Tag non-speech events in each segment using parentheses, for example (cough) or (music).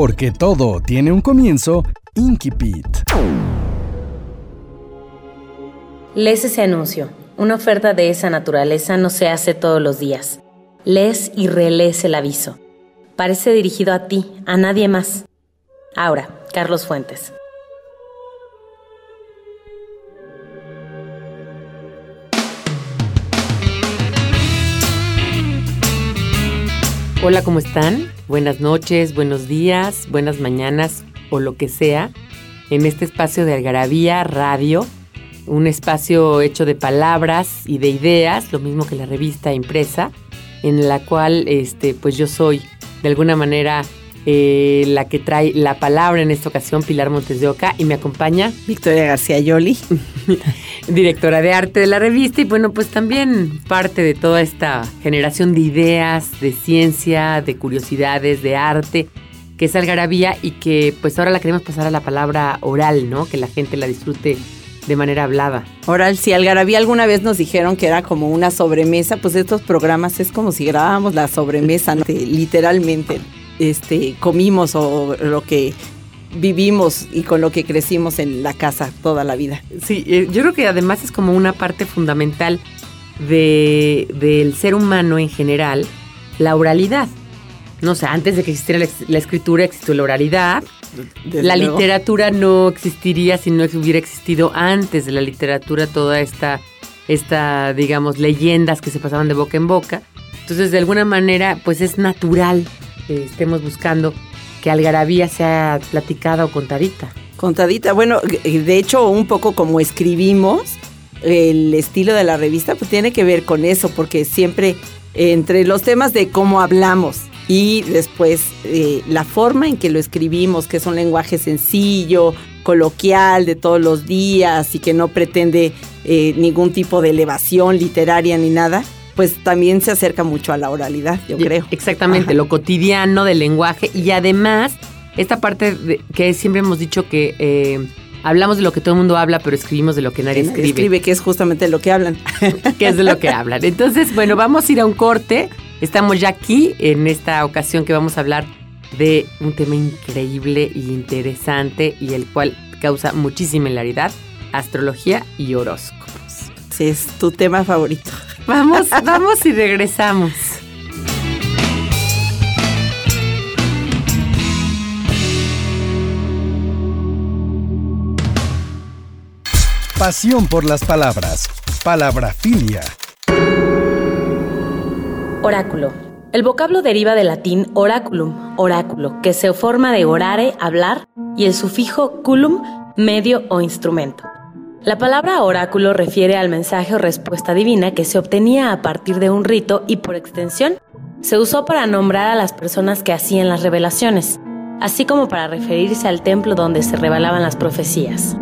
Porque todo tiene un comienzo, Inkipit. Lees ese anuncio. Una oferta de esa naturaleza no se hace todos los días. Lees y relees el aviso. Parece dirigido a ti, a nadie más. Ahora, Carlos Fuentes. Hola, ¿cómo están? Buenas noches, buenos días, buenas mañanas o lo que sea en este espacio de Algarabía Radio, un espacio hecho de palabras y de ideas, lo mismo que la revista impresa, en la cual este, pues yo soy de alguna manera eh, la que trae la palabra en esta ocasión, Pilar Montes de Oca, y me acompaña Victoria García Yoli, (laughs) directora de arte de la revista, y bueno, pues también parte de toda esta generación de ideas, de ciencia, de curiosidades, de arte, que es Algarabía y que pues ahora la queremos pasar a la palabra oral, ¿no? Que la gente la disfrute de manera hablada. Oral, si Algarabía alguna vez nos dijeron que era como una sobremesa, pues estos programas es como si grabábamos la sobremesa, ¿no? literalmente este, comimos o lo que vivimos y con lo que crecimos en la casa toda la vida. Sí, eh, yo creo que además es como una parte fundamental de, del ser humano en general, la oralidad. No sé, antes de que existiera la, escritura existió la oralidad. Desde la luego. literatura no existiría si no hubiera existido antes de la literatura toda esta, esta, digamos, leyendas que se pasaban de boca en boca. Entonces, de alguna manera, pues es natural estemos buscando que Algarabía sea platicada o contadita. Contadita, bueno, de hecho un poco como escribimos, el estilo de la revista pues tiene que ver con eso, porque siempre entre los temas de cómo hablamos y después eh, la forma en que lo escribimos, que es un lenguaje sencillo, coloquial de todos los días y que no pretende eh, ningún tipo de elevación literaria ni nada, pues también se acerca mucho a la oralidad, yo creo. Exactamente, Ajá. lo cotidiano del lenguaje y además esta parte de- que siempre hemos dicho que eh, hablamos de lo que todo el mundo habla, pero escribimos de lo que nadie escribe, escribe, que es justamente lo que hablan. (laughs) que es de lo que hablan. Entonces, bueno, vamos a ir a un corte. Estamos ya aquí en esta ocasión que vamos a hablar de un tema increíble y interesante y el cual causa muchísima hilaridad, astrología y horóscopos. Sí, es tu tema favorito. Vamos, vamos y regresamos. Pasión por las palabras. Palabrafilia. Oráculo. El vocablo deriva del latín oraculum, oráculo, que se forma de orare, hablar, y el sufijo culum, medio o instrumento. La palabra oráculo refiere al mensaje o respuesta divina que se obtenía a partir de un rito y por extensión se usó para nombrar a las personas que hacían las revelaciones, así como para referirse al templo donde se revelaban las profecías.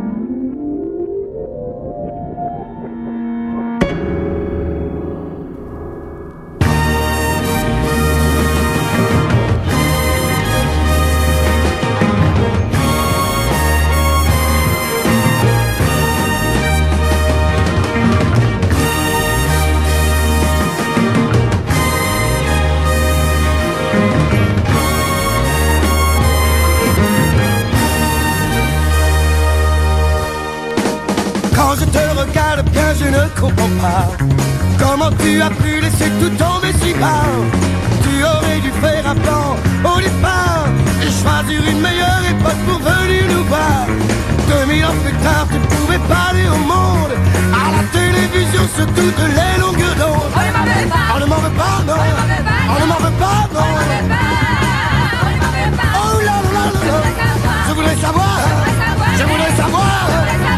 Comment tu as pu laisser tout tomber si bas? Tu aurais dû faire un plan au départ et choisir une meilleure époque pour venir nous voir. 2000 ans plus tard, tu pouvais parler au monde à la télévision sur toutes les longueurs d'onde. On ne m'en veut pas, non. On ne m'en veut pas, non. Oh là là là là. Je voudrais savoir. Je voudrais savoir.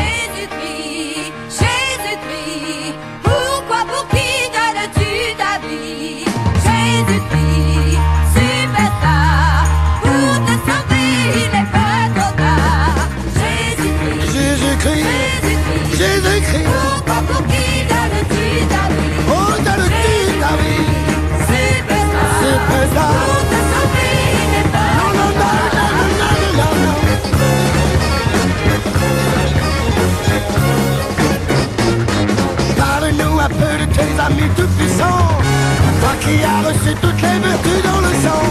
Qui as reçu toutes les vertus dans le sang.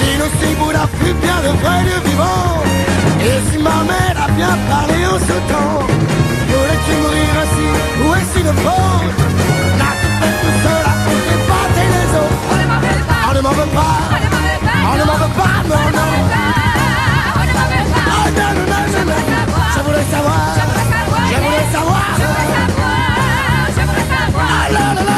Dis-nous si Bouddha fut bien le vrai Dieu vivant Et si Mohamed a bien parlé en ce temps Voulais-tu mourir ainsi ou ainsi de faute N'a-tu fait tout cela pour épater les autres On ne m'en veut pas, On ne m'en veut pas on ne m'en veut pas, On ne m'en veut pas, non, non. On ne m'en veut pas. Ah non, non, non, non Je voulais savoir. Je voulais savoir. Je voudrais savoir. Ah là là là là là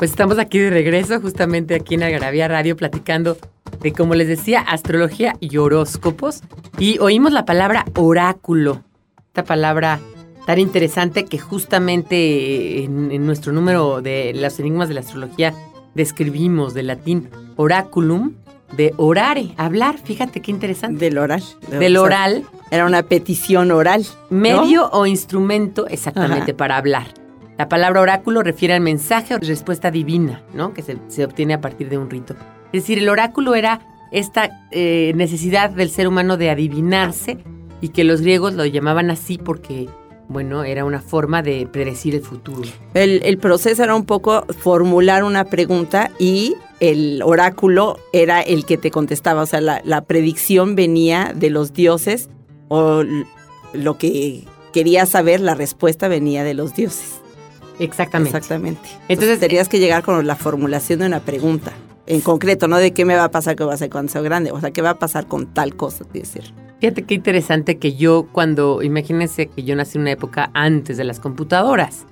Pues estamos aquí de regreso, justamente aquí en Algarabía Radio, platicando de, como les decía, astrología y horóscopos. Y oímos la palabra oráculo, esta palabra tan interesante que justamente en, en nuestro número de los enigmas de la astrología describimos del latín oraculum, de orare, hablar, fíjate qué interesante. Del oral. Del O sea, oral, Era una petición oral. ¿no? medio o instrumento exactamente Ajá. para hablar. La palabra oráculo refiere al mensaje o respuesta divina, ¿no? Que se, se obtiene a partir de un rito. Es decir, el oráculo era esta eh, necesidad del ser humano de adivinarse y que los griegos lo llamaban así porque, bueno, era una forma de predecir el futuro. El, el proceso era un poco formular una pregunta y el oráculo era el que te contestaba. O sea, la, la predicción venía de los dioses o lo que querías saber, la respuesta venía de los dioses. Exactamente. Exactamente. Entonces, Entonces tenías que llegar con la formulación de una pregunta. En concreto, no de qué me va a pasar, qué va a hacer cuando sea grande. O sea, qué va a pasar con tal cosa, es decir. Fíjate qué interesante que yo cuando, imagínense que yo nací en una época antes de las computadoras.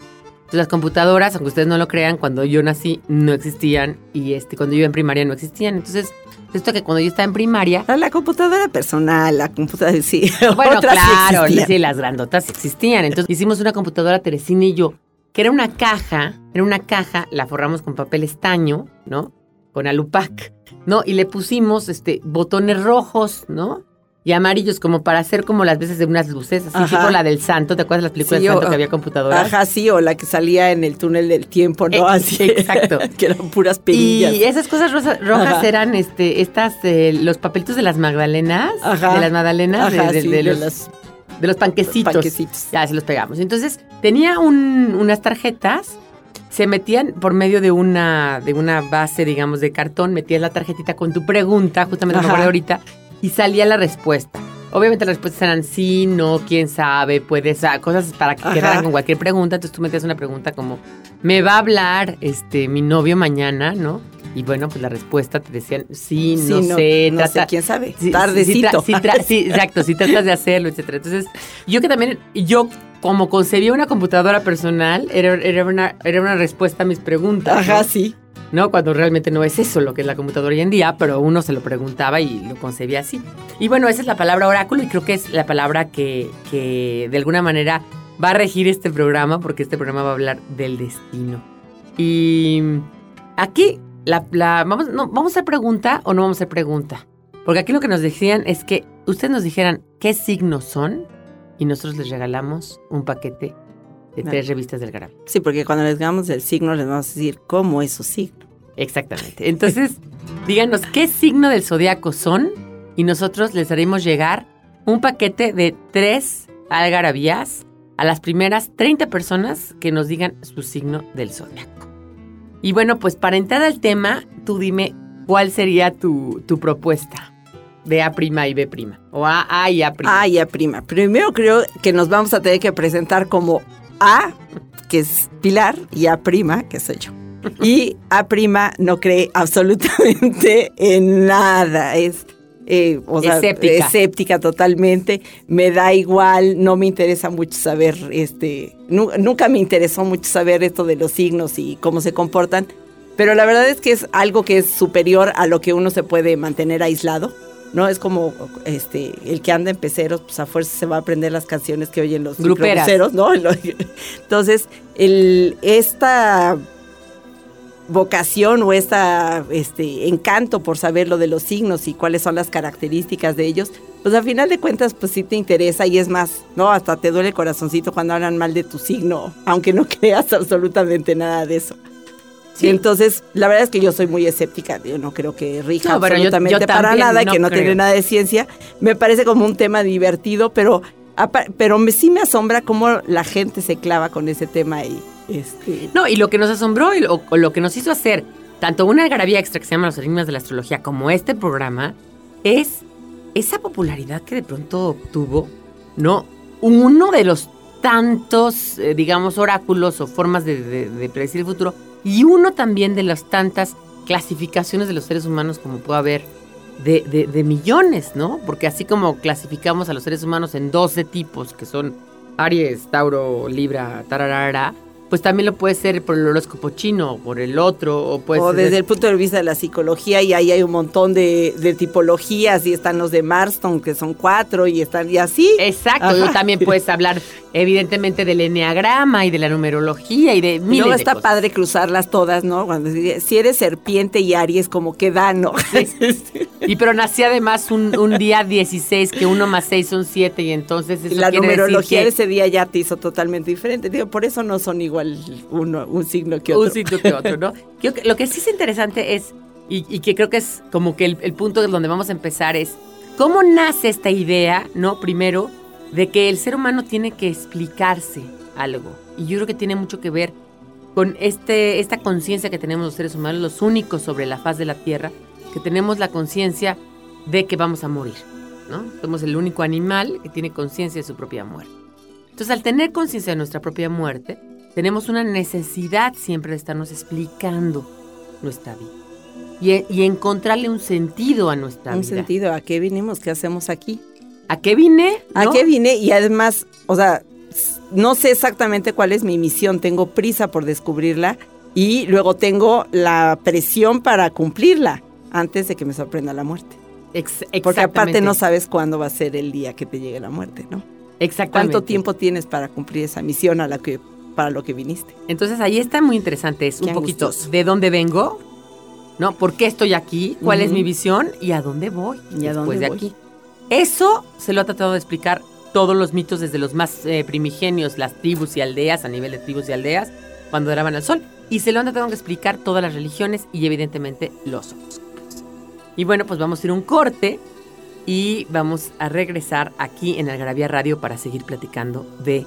Entonces las computadoras, aunque ustedes no lo crean, cuando yo nací no existían y este, cuando yo iba en primaria no existían. Entonces, esto que cuando yo estaba en primaria, La, la computadora personal, la computadora, sí. (laughs) bueno, otras claro, sí, las grandotas existían. Entonces hicimos una computadora Teresina y yo, que era una caja, era una caja, la forramos con papel estaño, ¿no? Con alupac, ¿no? Y le pusimos este botones rojos, ¿no? Y amarillos, como para hacer como las veces de unas luces, así Ajá. tipo la del santo, ¿te acuerdas de las películas Sí, del santo o- que había computadoras? Ajá, sí, o la que salía en el túnel del tiempo, ¿no? Eh, Así. (laughs) exacto. que eran puras perillas. Y esas cosas rosa- rojas Ajá. eran este, estas, eh, los papelitos de las magdalenas, Ajá. de las magdalenas, de- Ajá, de, sí, de de los, las- de los panquecitos. panquecitos. Ya se los pegamos. Entonces, tenía un- unas tarjetas, se metían por medio de una, de una base, digamos, de cartón, metías la tarjetita con tu pregunta, justamente me acuerdo ahorita, y salía la respuesta. Obviamente las respuestas eran sí, no, quién sabe, puedes, ah, cosas para que Ajá. quedaran con cualquier pregunta. Entonces tú metías una pregunta como, ¿me va a hablar este mi novio mañana, no? Y bueno, pues la respuesta te decían, sí, Sí, no, sé, no sé, trata- quién sabe. Sí, Tardecito. Sí, sí exacto, si tratas de hacerlo, etcétera. Entonces, yo que también, yo como concebía una computadora personal, era, era, una, era una respuesta a mis preguntas. Ajá, ¿no? sí. ¿No? Cuando realmente no es eso lo que es la computadora hoy en día, pero uno se lo preguntaba y lo concebía así. Y bueno, esa es la palabra oráculo y creo que es la palabra que, que de alguna manera va a regir este programa, porque este programa va a hablar del destino. Y aquí, la, la- vamos, no, ¿vamos a hacer pregunta o no vamos a hacer pregunta? Porque aquí lo que nos decían es que ustedes nos dijeran qué signos son y nosotros les regalamos un paquete de tres revistas del Garabia. Sí, porque cuando les damos el signo, les vamos a decir cómo es su signo. Exactamente. Entonces, díganos qué signo del zodiaco son y nosotros les haremos llegar un paquete de tres algarabías a las primeras 30 personas que nos digan su signo del zodiaco. Y bueno, pues para entrar al tema, tú dime cuál sería tu, tu propuesta de A' y B', o A, A y A'. A y A prima. Primero creo que nos vamos a tener que presentar como A, que es Pilar, y A prima, que soy yo. Y A prima no cree absolutamente en nada. Es, eh, o sea, Escéptica. escéptica totalmente. Me da igual, no me interesa mucho saber, este, nu- nunca me interesó mucho saber esto de los signos y cómo se comportan. Pero la verdad es que es algo que es superior a lo que uno se puede mantener aislado. No es como este el que anda en peceros, pues a fuerza se va a aprender las canciones que oyen los microbuseros, ¿no? (laughs) Entonces, el, esta vocación o esta este encanto por saber lo de los signos y cuáles son las características de ellos, pues al final de cuentas pues sí te interesa y es más, no, hasta te duele el corazoncito cuando hablan mal de tu signo, aunque no (laughs) creas absolutamente nada de eso. Sí. Entonces, la verdad es que yo soy muy escéptica, yo no creo que rija No, pero yo- absolutamente yo para nada y no que no creo. tiene nada de ciencia. Me parece como un tema divertido, pero pero me, sí me asombra cómo la gente se clava con ese tema y este No, y lo que nos asombró y lo, o lo que nos hizo hacer tanto una algarabía extra que se llama Los Enigmas de la Astrología como este programa es esa popularidad que de pronto obtuvo, ¿no? Uno de los tantos, eh, digamos, oráculos o formas de, de- de predecir el futuro y uno también de las tantas clasificaciones de los seres humanos como puede haber de, de- de millones, ¿no? Porque así como clasificamos a los seres humanos en 12 tipos, que son Aries, Tauro, Libra, tararara, pues también lo puede ser por el horóscopo chino, o por el otro, o puede o ser... desde el punto de vista de la psicología y ahí hay un montón de, de tipologías y están los de Marston que son cuatro y están y así. Exacto, Ajá. y también puedes (laughs) hablar evidentemente del enneagrama y de la numerología y de miles de está cosas. padre cruzarlas todas, ¿no? Cuando si eres serpiente y Aries como que da, ¿no? (laughs) Y pero nací además un, un día 16, que uno más seis son siete, y entonces eso la quiere numerología decir de que ese día ya te hizo totalmente diferente. Digo, por eso no son igual uno, un signo que otro. un sitio que otro, ¿no? (laughs) Que lo que sí es interesante es, y, y que creo que es como que el, el punto de donde vamos a empezar es, ¿cómo nace esta idea, no? Primero, de que el ser humano tiene que explicarse algo. Y yo creo que tiene mucho que ver con este, esta conciencia que tenemos los seres humanos, los únicos sobre la faz de la Tierra, que tenemos la conciencia de que vamos a morir, ¿no? Somos el único animal que tiene conciencia de su propia muerte. Entonces, al tener conciencia de nuestra propia muerte, tenemos una necesidad siempre de estarnos explicando nuestra vida y, y encontrarle un sentido a nuestra Un vida. sentido, ¿a qué vinimos? ¿Qué hacemos aquí? ¿A qué vine? ¿A qué vine? Y además, o sea, no sé exactamente cuál es mi misión, tengo prisa por descubrirla y luego tengo la presión para cumplirla antes de que me sorprenda la muerte. Ex- Porque aparte no sabes cuándo va a ser el día que te llegue la muerte, ¿no? Exactamente. ¿Cuánto tiempo tienes para cumplir esa misión a la que para lo que viniste? Entonces ahí está muy interesante, es un poquito angustioso. de dónde vengo, ¿no? ¿Por qué estoy aquí? ¿Cuál es Ujú. mi visión? ¿Y a dónde voy ¿Y a dónde de voy? aquí? Eso se lo ha tratado de explicar todos los mitos desde los más eh, primigenios, las tribus y aldeas, a nivel de tribus y aldeas, cuando adoraban al sol. Y se lo han tratado de explicar todas las religiones y evidentemente los horóscopos. Y bueno, pues vamos a ir a un corte y vamos a regresar aquí en Algarabía Radio para seguir platicando de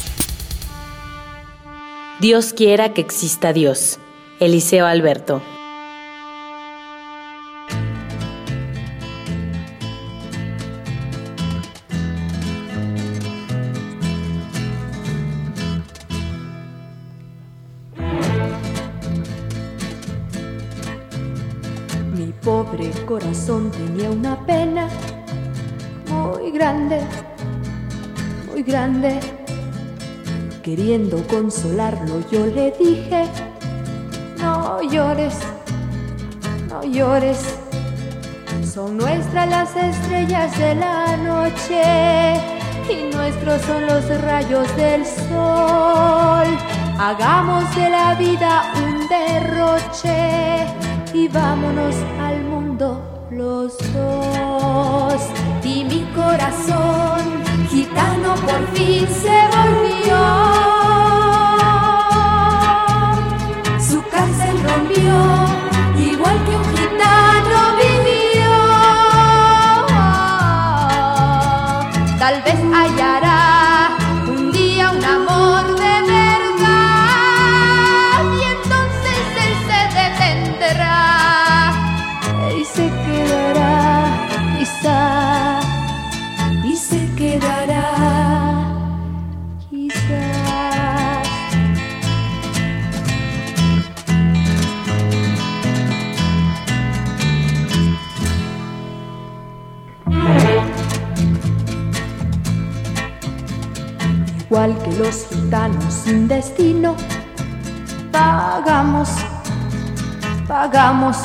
Dios quiera que exista Dios. Eliseo Alberto. Queriendo consolarlo, yo le dije, no llores, no llores. Son nuestras las estrellas de la noche y nuestros son los rayos del sol. Hagamos de la vida un derroche y vámonos al mundo los dos. Y mi corazón gitano por fin se volvió. Los gitanos sin destino, pagamos, pagamos.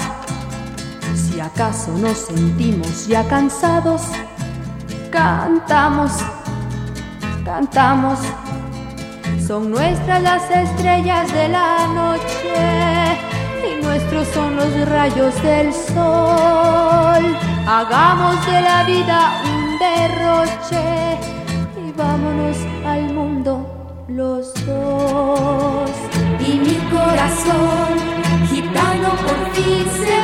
Si acaso nos sentimos ya cansados, cantamos, cantamos. Son nuestras las estrellas de la noche y nuestros son los rayos del sol. Hagamos de la vida un derroche y vámonos al los dos. Y mi corazón gitano por fin se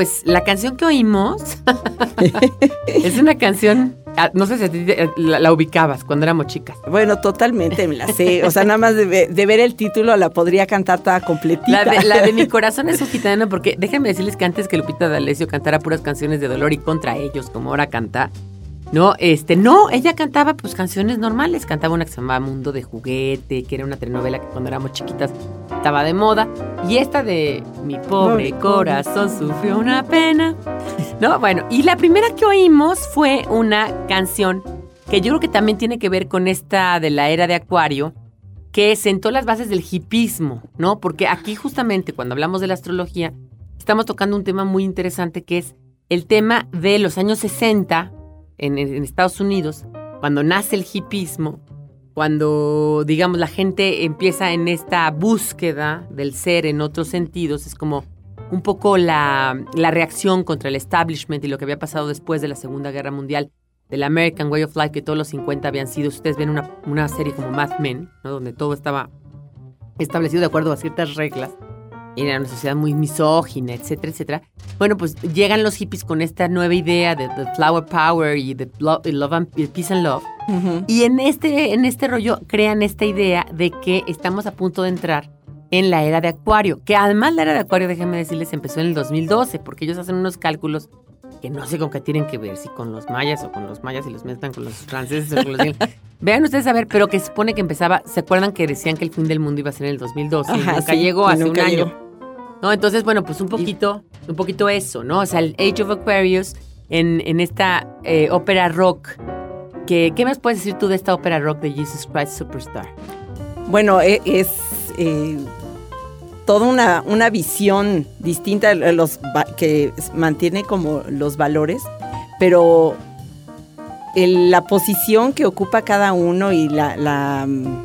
pues la canción que oímos (laughs) es una canción, ah, no sé si a ti te- la, la ubicabas cuando éramos chicas. Bueno, totalmente me la sé. O sea, nada más de, de ver el título la podría cantar toda completita. La de, la de mi (laughs) corazón es un gitano, porque déjenme decirles que antes que Lupita D'Alessio cantara puras canciones de dolor y contra ellos, como ahora canta, no, este, no, ella cantaba pues canciones normales, cantaba una que se llamaba Mundo de Juguete, que era una telenovela que cuando éramos chiquitas estaba de moda, y esta de Mi pobre corazón sufrió una pena, no, bueno, y la primera que oímos fue una canción que yo creo que también tiene que ver con esta de la era de Acuario, que sentó las bases del hipismo, ¿no? Porque aquí justamente cuando hablamos de la astrología, estamos tocando un tema muy interesante que es el tema de los años 60 en, Estados Unidos, cuando nace el hipismo, cuando, digamos, la gente empieza en esta búsqueda del ser en otros sentidos, es como un poco la, la reacción contra el establishment y lo que había pasado después de la Segunda Guerra Mundial, del American Way of Life, que todos los 50 habían sido, si ustedes ven una, una serie como Mad Men, ¿no? donde todo estaba establecido de acuerdo a ciertas reglas, era una sociedad muy misógina, etcétera, etcétera. Bueno, pues llegan los hippies con esta nueva idea de, de flower power y de love, love and, peace and love. Ujú. Y en este, en este rollo crean esta idea de que estamos a punto de entrar en la era de Acuario, que además la era de Acuario, déjenme decirles, empezó en el 2012, porque ellos hacen unos cálculos que no sé con qué tienen que ver, si con los mayas o con los mayas y los mezclan con los franceses o con los... (laughs) Vean ustedes a ver, pero que se supone que empezaba, ¿se acuerdan que decían que el fin del mundo iba a ser en el 2012? y nunca sí, llegó hace nunca un año. llegó. No, entonces, bueno, pues un poquito, un poquito eso, ¿no? O sea, el Age of Aquarius en, en esta eh, ópera rock. Que, ¿Qué más puedes decir tú de esta ópera rock de Jesus Christ Superstar? Bueno, e- es eh, toda una, una visión distinta de los que mantiene como los valores, pero el- la posición que ocupa cada uno y la, la, mm,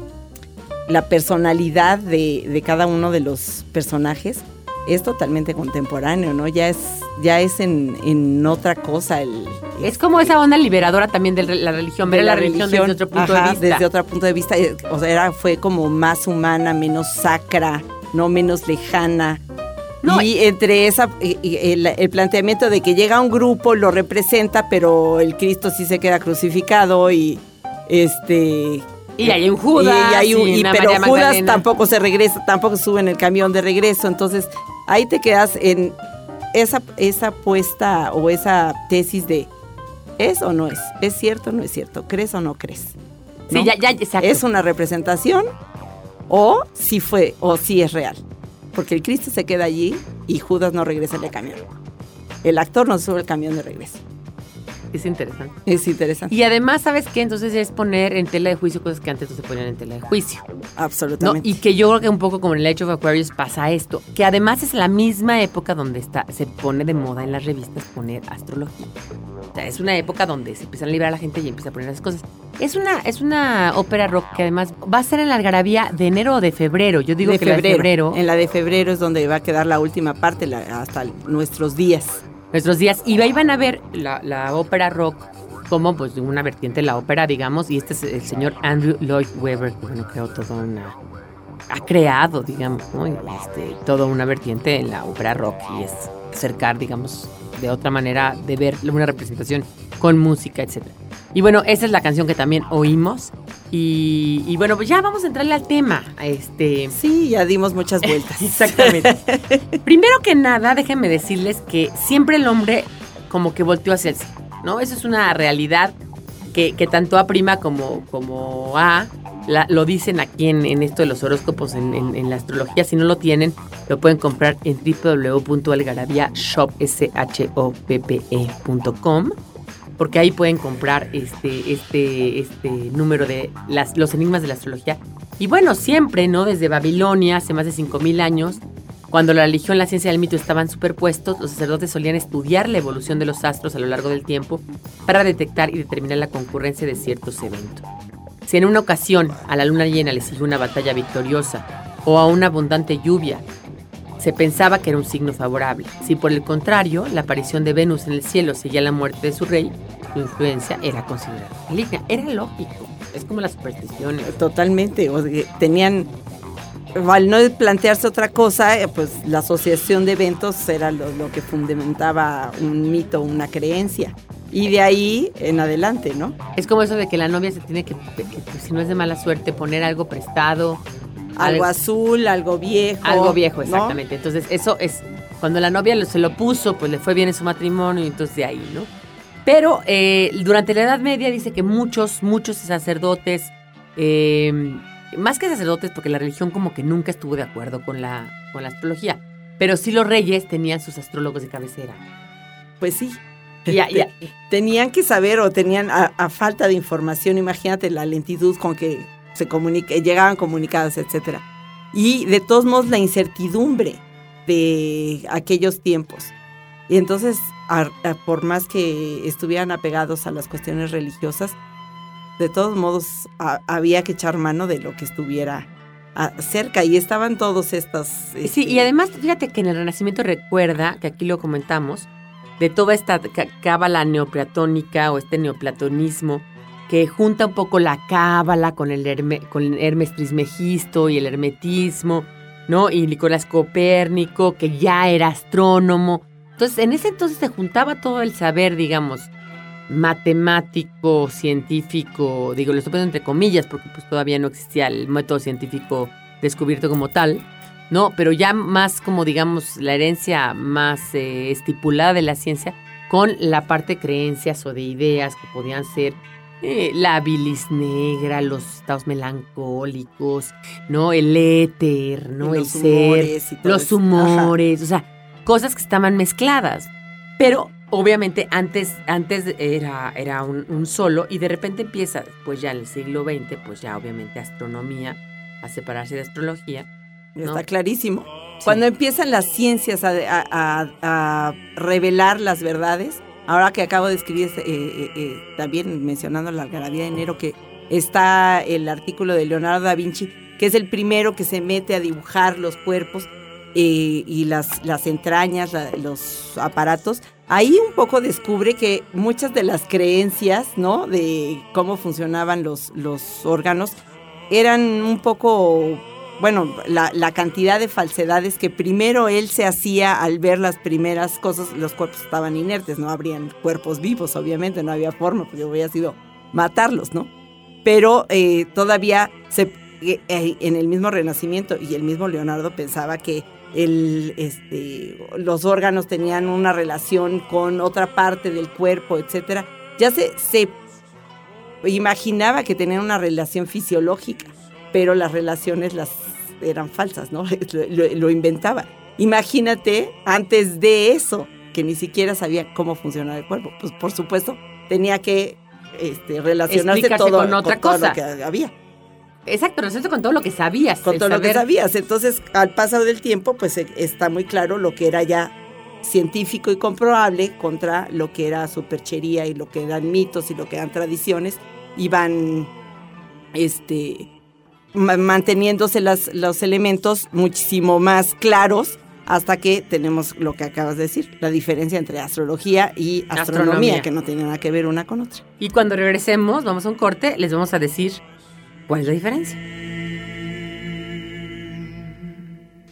la personalidad de, de cada uno de los personajes es totalmente contemporáneo, ¿no? Ya es, ya es en, en otra cosa el, Es como esa onda liberadora también de la religión, ver la, religión, desde otro punto ajá, de vista. Desde otro punto de vista, eh, o sea, era, fue como más humana, menos sacra, no menos lejana. No, y entre esa, el, el planteamiento de que llega un grupo, lo representa, pero el Cristo sí se queda crucificado y este Y hay un Judas, y hay un- y pero María Judas Magdalena. tampoco se regresa, tampoco sube en el camión de regreso. Entonces, ahí te quedas en esa, esa puesta o esa tesis de ¿es o no es? ¿Es cierto o no es cierto? ¿Crees o no crees? Sí, ya, ya, exacto. ¿Es una representación o si fue o si es real? Porque el Cristo se queda allí y Judas no regresa en el camión. El actor no sube el camión de regreso. Es interesante. Es interesante. Y además, ¿sabes qué? Entonces es poner en tela de juicio cosas que antes no se ponían en tela de juicio. ¿no? Absolutamente. Y que yo creo que un poco como en el Age of Aquarius pasa esto, que además es la misma época donde está, se pone de moda en las revistas poner astrología. O sea, es una época donde se empiezan a liberar a la gente y empieza a poner esas cosas. Es una, es una ópera rock que además va a ser en la algarabía de enero o de febrero. Yo digo de que la de febrero. febrero, En la de febrero es donde va a quedar la última parte, la- hasta nuestros días. Nuestros días. Y ahí van a ver la, la ópera rock como pues de una vertiente de la ópera, digamos. Y este es el señor Andrew Lloyd Webber, que bueno, toda una... Ha creado, digamos. Este, toda una vertiente en la ópera rock y es acercar, digamos, de otra manera de ver una representación con música, etcétera. Y bueno, esa es la canción que también oímos. Y, y bueno, pues ya vamos a entrarle al tema. Este, Sí, ya dimos muchas vueltas. (laughs) Exactamente. Primero que nada, déjenme decirles que siempre el hombre como que volteó hacia el cielo, ¿no? Eso es una realidad que, que tanto A prima como, como A la- lo dicen aquí en, en esto de los horóscopos, en, en- en la astrología. Si no lo tienen, lo pueden comprar en www.algarabiashop.com porque ahí pueden comprar este, este, este número de los enigmas de la astrología. Y bueno, siempre, ¿no? Desde Babilonia, hace más de 5.000 años, cuando la religión, la ciencia y el mito estaban superpuestos, los sacerdotes solían estudiar la evolución de los astros a lo largo del tiempo para detectar y determinar la concurrencia de ciertos eventos. Si en una ocasión a la luna llena le siguió una batalla victoriosa o a una abundante lluvia, se pensaba que era un signo favorable. Si por el contrario, la aparición de Venus en el cielo seguía la muerte de su rey, su influencia era considerada maligna. Era lógico. Es como las supersticiones. Totalmente. o sea, tenían, al no plantearse otra cosa, eh, pues la asociación de eventos era lo, lo que fundamentaba un mito, una creencia. Y de ahí en adelante, ¿no? Es como eso de que la novia se tiene que, que, pues, si no es de mala suerte, poner algo prestado. Algo azul, algo viejo. Algo viejo, ¿no? exactamente. Entonces, eso es, cuando la novia se lo puso, pues le fue bien en su matrimonio y entonces de ahí, ¿no? Pero eh, durante la Edad Media dice que muchos, muchos sacerdotes, eh, más que sacerdotes, porque la religión como que nunca estuvo de acuerdo con la, con la astrología, pero sí los reyes tenían sus astrólogos de cabecera. Pues sí. Ya, ya. (laughs) Tenían que saber o tenían a, a falta de información, imagínate la lentitud con que se comunica, llegaban comunicados, etcétera. Y de todos modos la incertidumbre de aquellos tiempos. Y entonces, a- a- por más que estuvieran apegados a las cuestiones religiosas, de todos modos a- había que echar mano de lo que estuviera cerca. Y estaban todos estos... Sí, este, y además, fíjate que en el Renacimiento recuerda, que aquí lo comentamos, de toda esta cábala neoplatónica o este neoplatonismo que junta un poco la cábala con el, con Hermes Trismegisto y el hermetismo, ¿no? Y Nicolás Copérnico, que ya era astrónomo. Entonces, en ese entonces se juntaba todo el saber, digamos, matemático, científico, digo, lo estoy poniendo entre comillas porque pues todavía no existía el método científico descubierto como tal, ¿no? Pero ya más como digamos la herencia más eh, estipulada de la ciencia con la parte de creencias o de ideas que podían ser eh, la bilis negra, los estados melancólicos, ¿no? El éter, ¿no? Y El ser, los eso. humores, o sea, cosas que estaban mezcladas. Pero obviamente antes, antes era, era un, un solo y de repente empieza, pues ya en el siglo XX, pues ya obviamente astronomía a separarse de astrología. ¿no? Está clarísimo. Sí. Cuando empiezan las ciencias a, a- a- a revelar las verdades, ahora que acabo de escribir, este, eh, eh, eh, también mencionando la algarabía de enero, que está el artículo de Leonardo da Vinci, que es el primero que se mete a dibujar los cuerpos y las, las entrañas, los aparatos, ahí un poco descubre que muchas de las creencias, ¿no? De cómo funcionaban los, los órganos, eran un poco, bueno, la, la cantidad de falsedades que primero él se hacía al ver las primeras cosas, los cuerpos estaban inertes, no habrían cuerpos vivos, obviamente, no había forma, porque hubiera sido matarlos, ¿no? Pero eh, todavía se, eh, eh, en el mismo Renacimiento y el mismo Leonardo pensaba que el, este, los órganos tenían una relación con otra parte del cuerpo, etcétera. Ya se, se imaginaba que tenían una relación fisiológica, pero las relaciones las eran falsas, ¿no? (laughs) Lo, inventaba. Imagínate antes de eso, que ni siquiera sabía cómo funcionaba el cuerpo. Pues por supuesto, tenía que este, relacionarse Explicarse todo, con otra todo cosa. lo que había Exacto, resulta con todo lo que sabías. con todo lo que sabías. Entonces, al paso del tiempo, pues eh, está muy claro lo que era ya científico y comprobable contra lo que era superchería y lo que eran mitos y lo que eran tradiciones. Iban este, ma- manteniéndose las, los elementos muchísimo más claros hasta que tenemos lo que acabas de decir, la diferencia entre astrología y astronomía, Astronomía. que no tiene nada que ver una con otra. Y cuando regresemos, vamos a un corte, les vamos a decir cuál es la diferencia.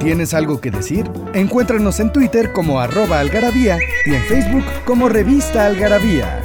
¿Tienes algo que decir? Encuéntranos en Twitter como arroba algarabía y en Facebook como revista algarabía.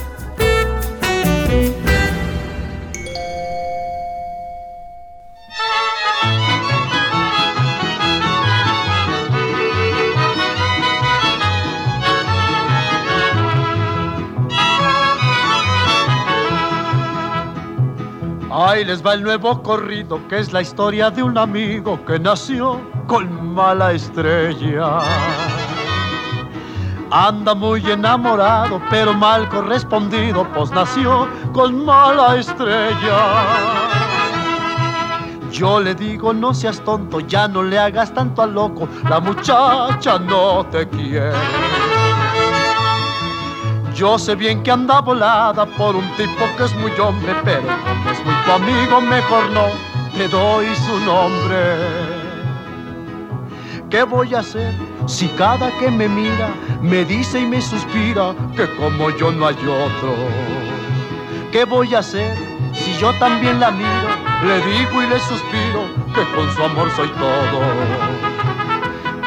Ahí les va el nuevo corrido, que es la historia de un amigo que nació con mala estrella. Anda muy enamorado, pero mal correspondido, pues nació con mala estrella. Yo le digo, no seas tonto, ya no le hagas tanto al loco, la muchacha no te quiere. Yo sé bien que anda volada por un tipo que es muy hombre, pero como es muy tu amigo, mejor no te doy su nombre. ¿Qué voy a hacer si cada que me mira me dice y me suspira que como yo no hay otro? ¿Qué voy a hacer si yo también la miro, le digo y le suspiro que con su amor soy todo?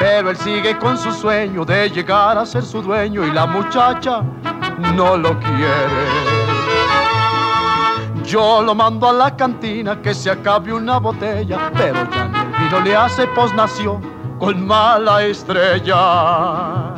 Pero él sigue con su sueño de llegar a ser su dueño y la muchacha no lo quiere. Yo lo mando a la cantina que se acabe una botella, pero ya el vino le hace pues nació con mala estrella.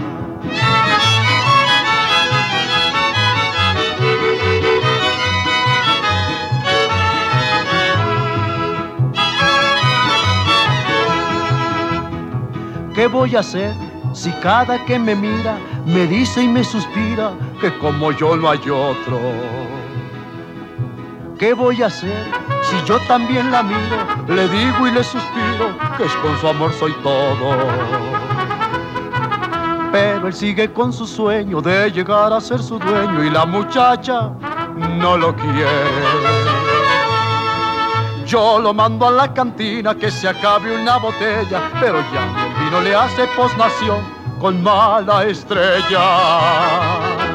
¿Qué voy a hacer si cada que me mira me dice y me suspira que como yo no hay otro? ¿Qué voy a hacer si yo también la miro, le digo y le suspiro que es con su amor soy todo? Pero él sigue con su sueño de llegar a ser su dueño y la muchacha no lo quiere. Yo lo mando a la cantina que se acabe una botella, pero ya el vino le hace posnación con mala estrella.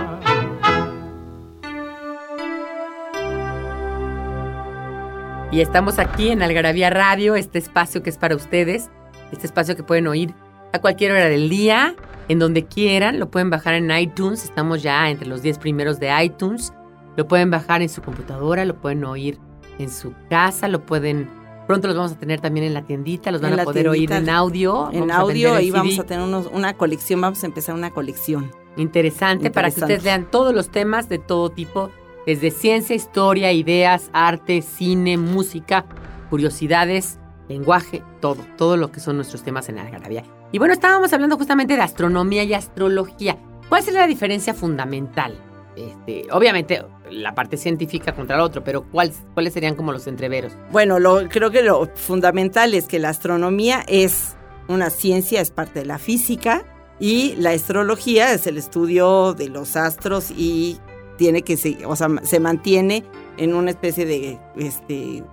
Y estamos aquí en Algarabía Radio, este espacio que es para ustedes, este espacio que pueden oír a cualquier hora del día, en donde quieran, lo pueden bajar en iTunes, estamos ya entre los 10 primeros de iTunes, lo pueden bajar en su computadora, lo pueden oír en su casa, lo pueden, pronto los vamos a tener también en la tiendita, los van a poder oír en audio. En audio ahí vamos a tener unos- una colección, vamos a empezar una colección. Interesante, para que ustedes lean todos los temas de todo tipo, desde ciencia, historia, ideas, arte, cine, música, curiosidades, lenguaje, todo, todo lo que son nuestros temas en Algarabía. Y bueno, estábamos hablando justamente de astronomía y astrología. ¿Cuál sería la diferencia fundamental? Este, obviamente, la parte científica contra el otro, pero ¿cuál- ¿cuáles serían como los entreveros? Bueno, lo, creo que lo fundamental es que la astronomía es una ciencia, es parte de la física, y la astrología es el estudio de los astros y tiene que se, o sea, se mantiene en una especie de este,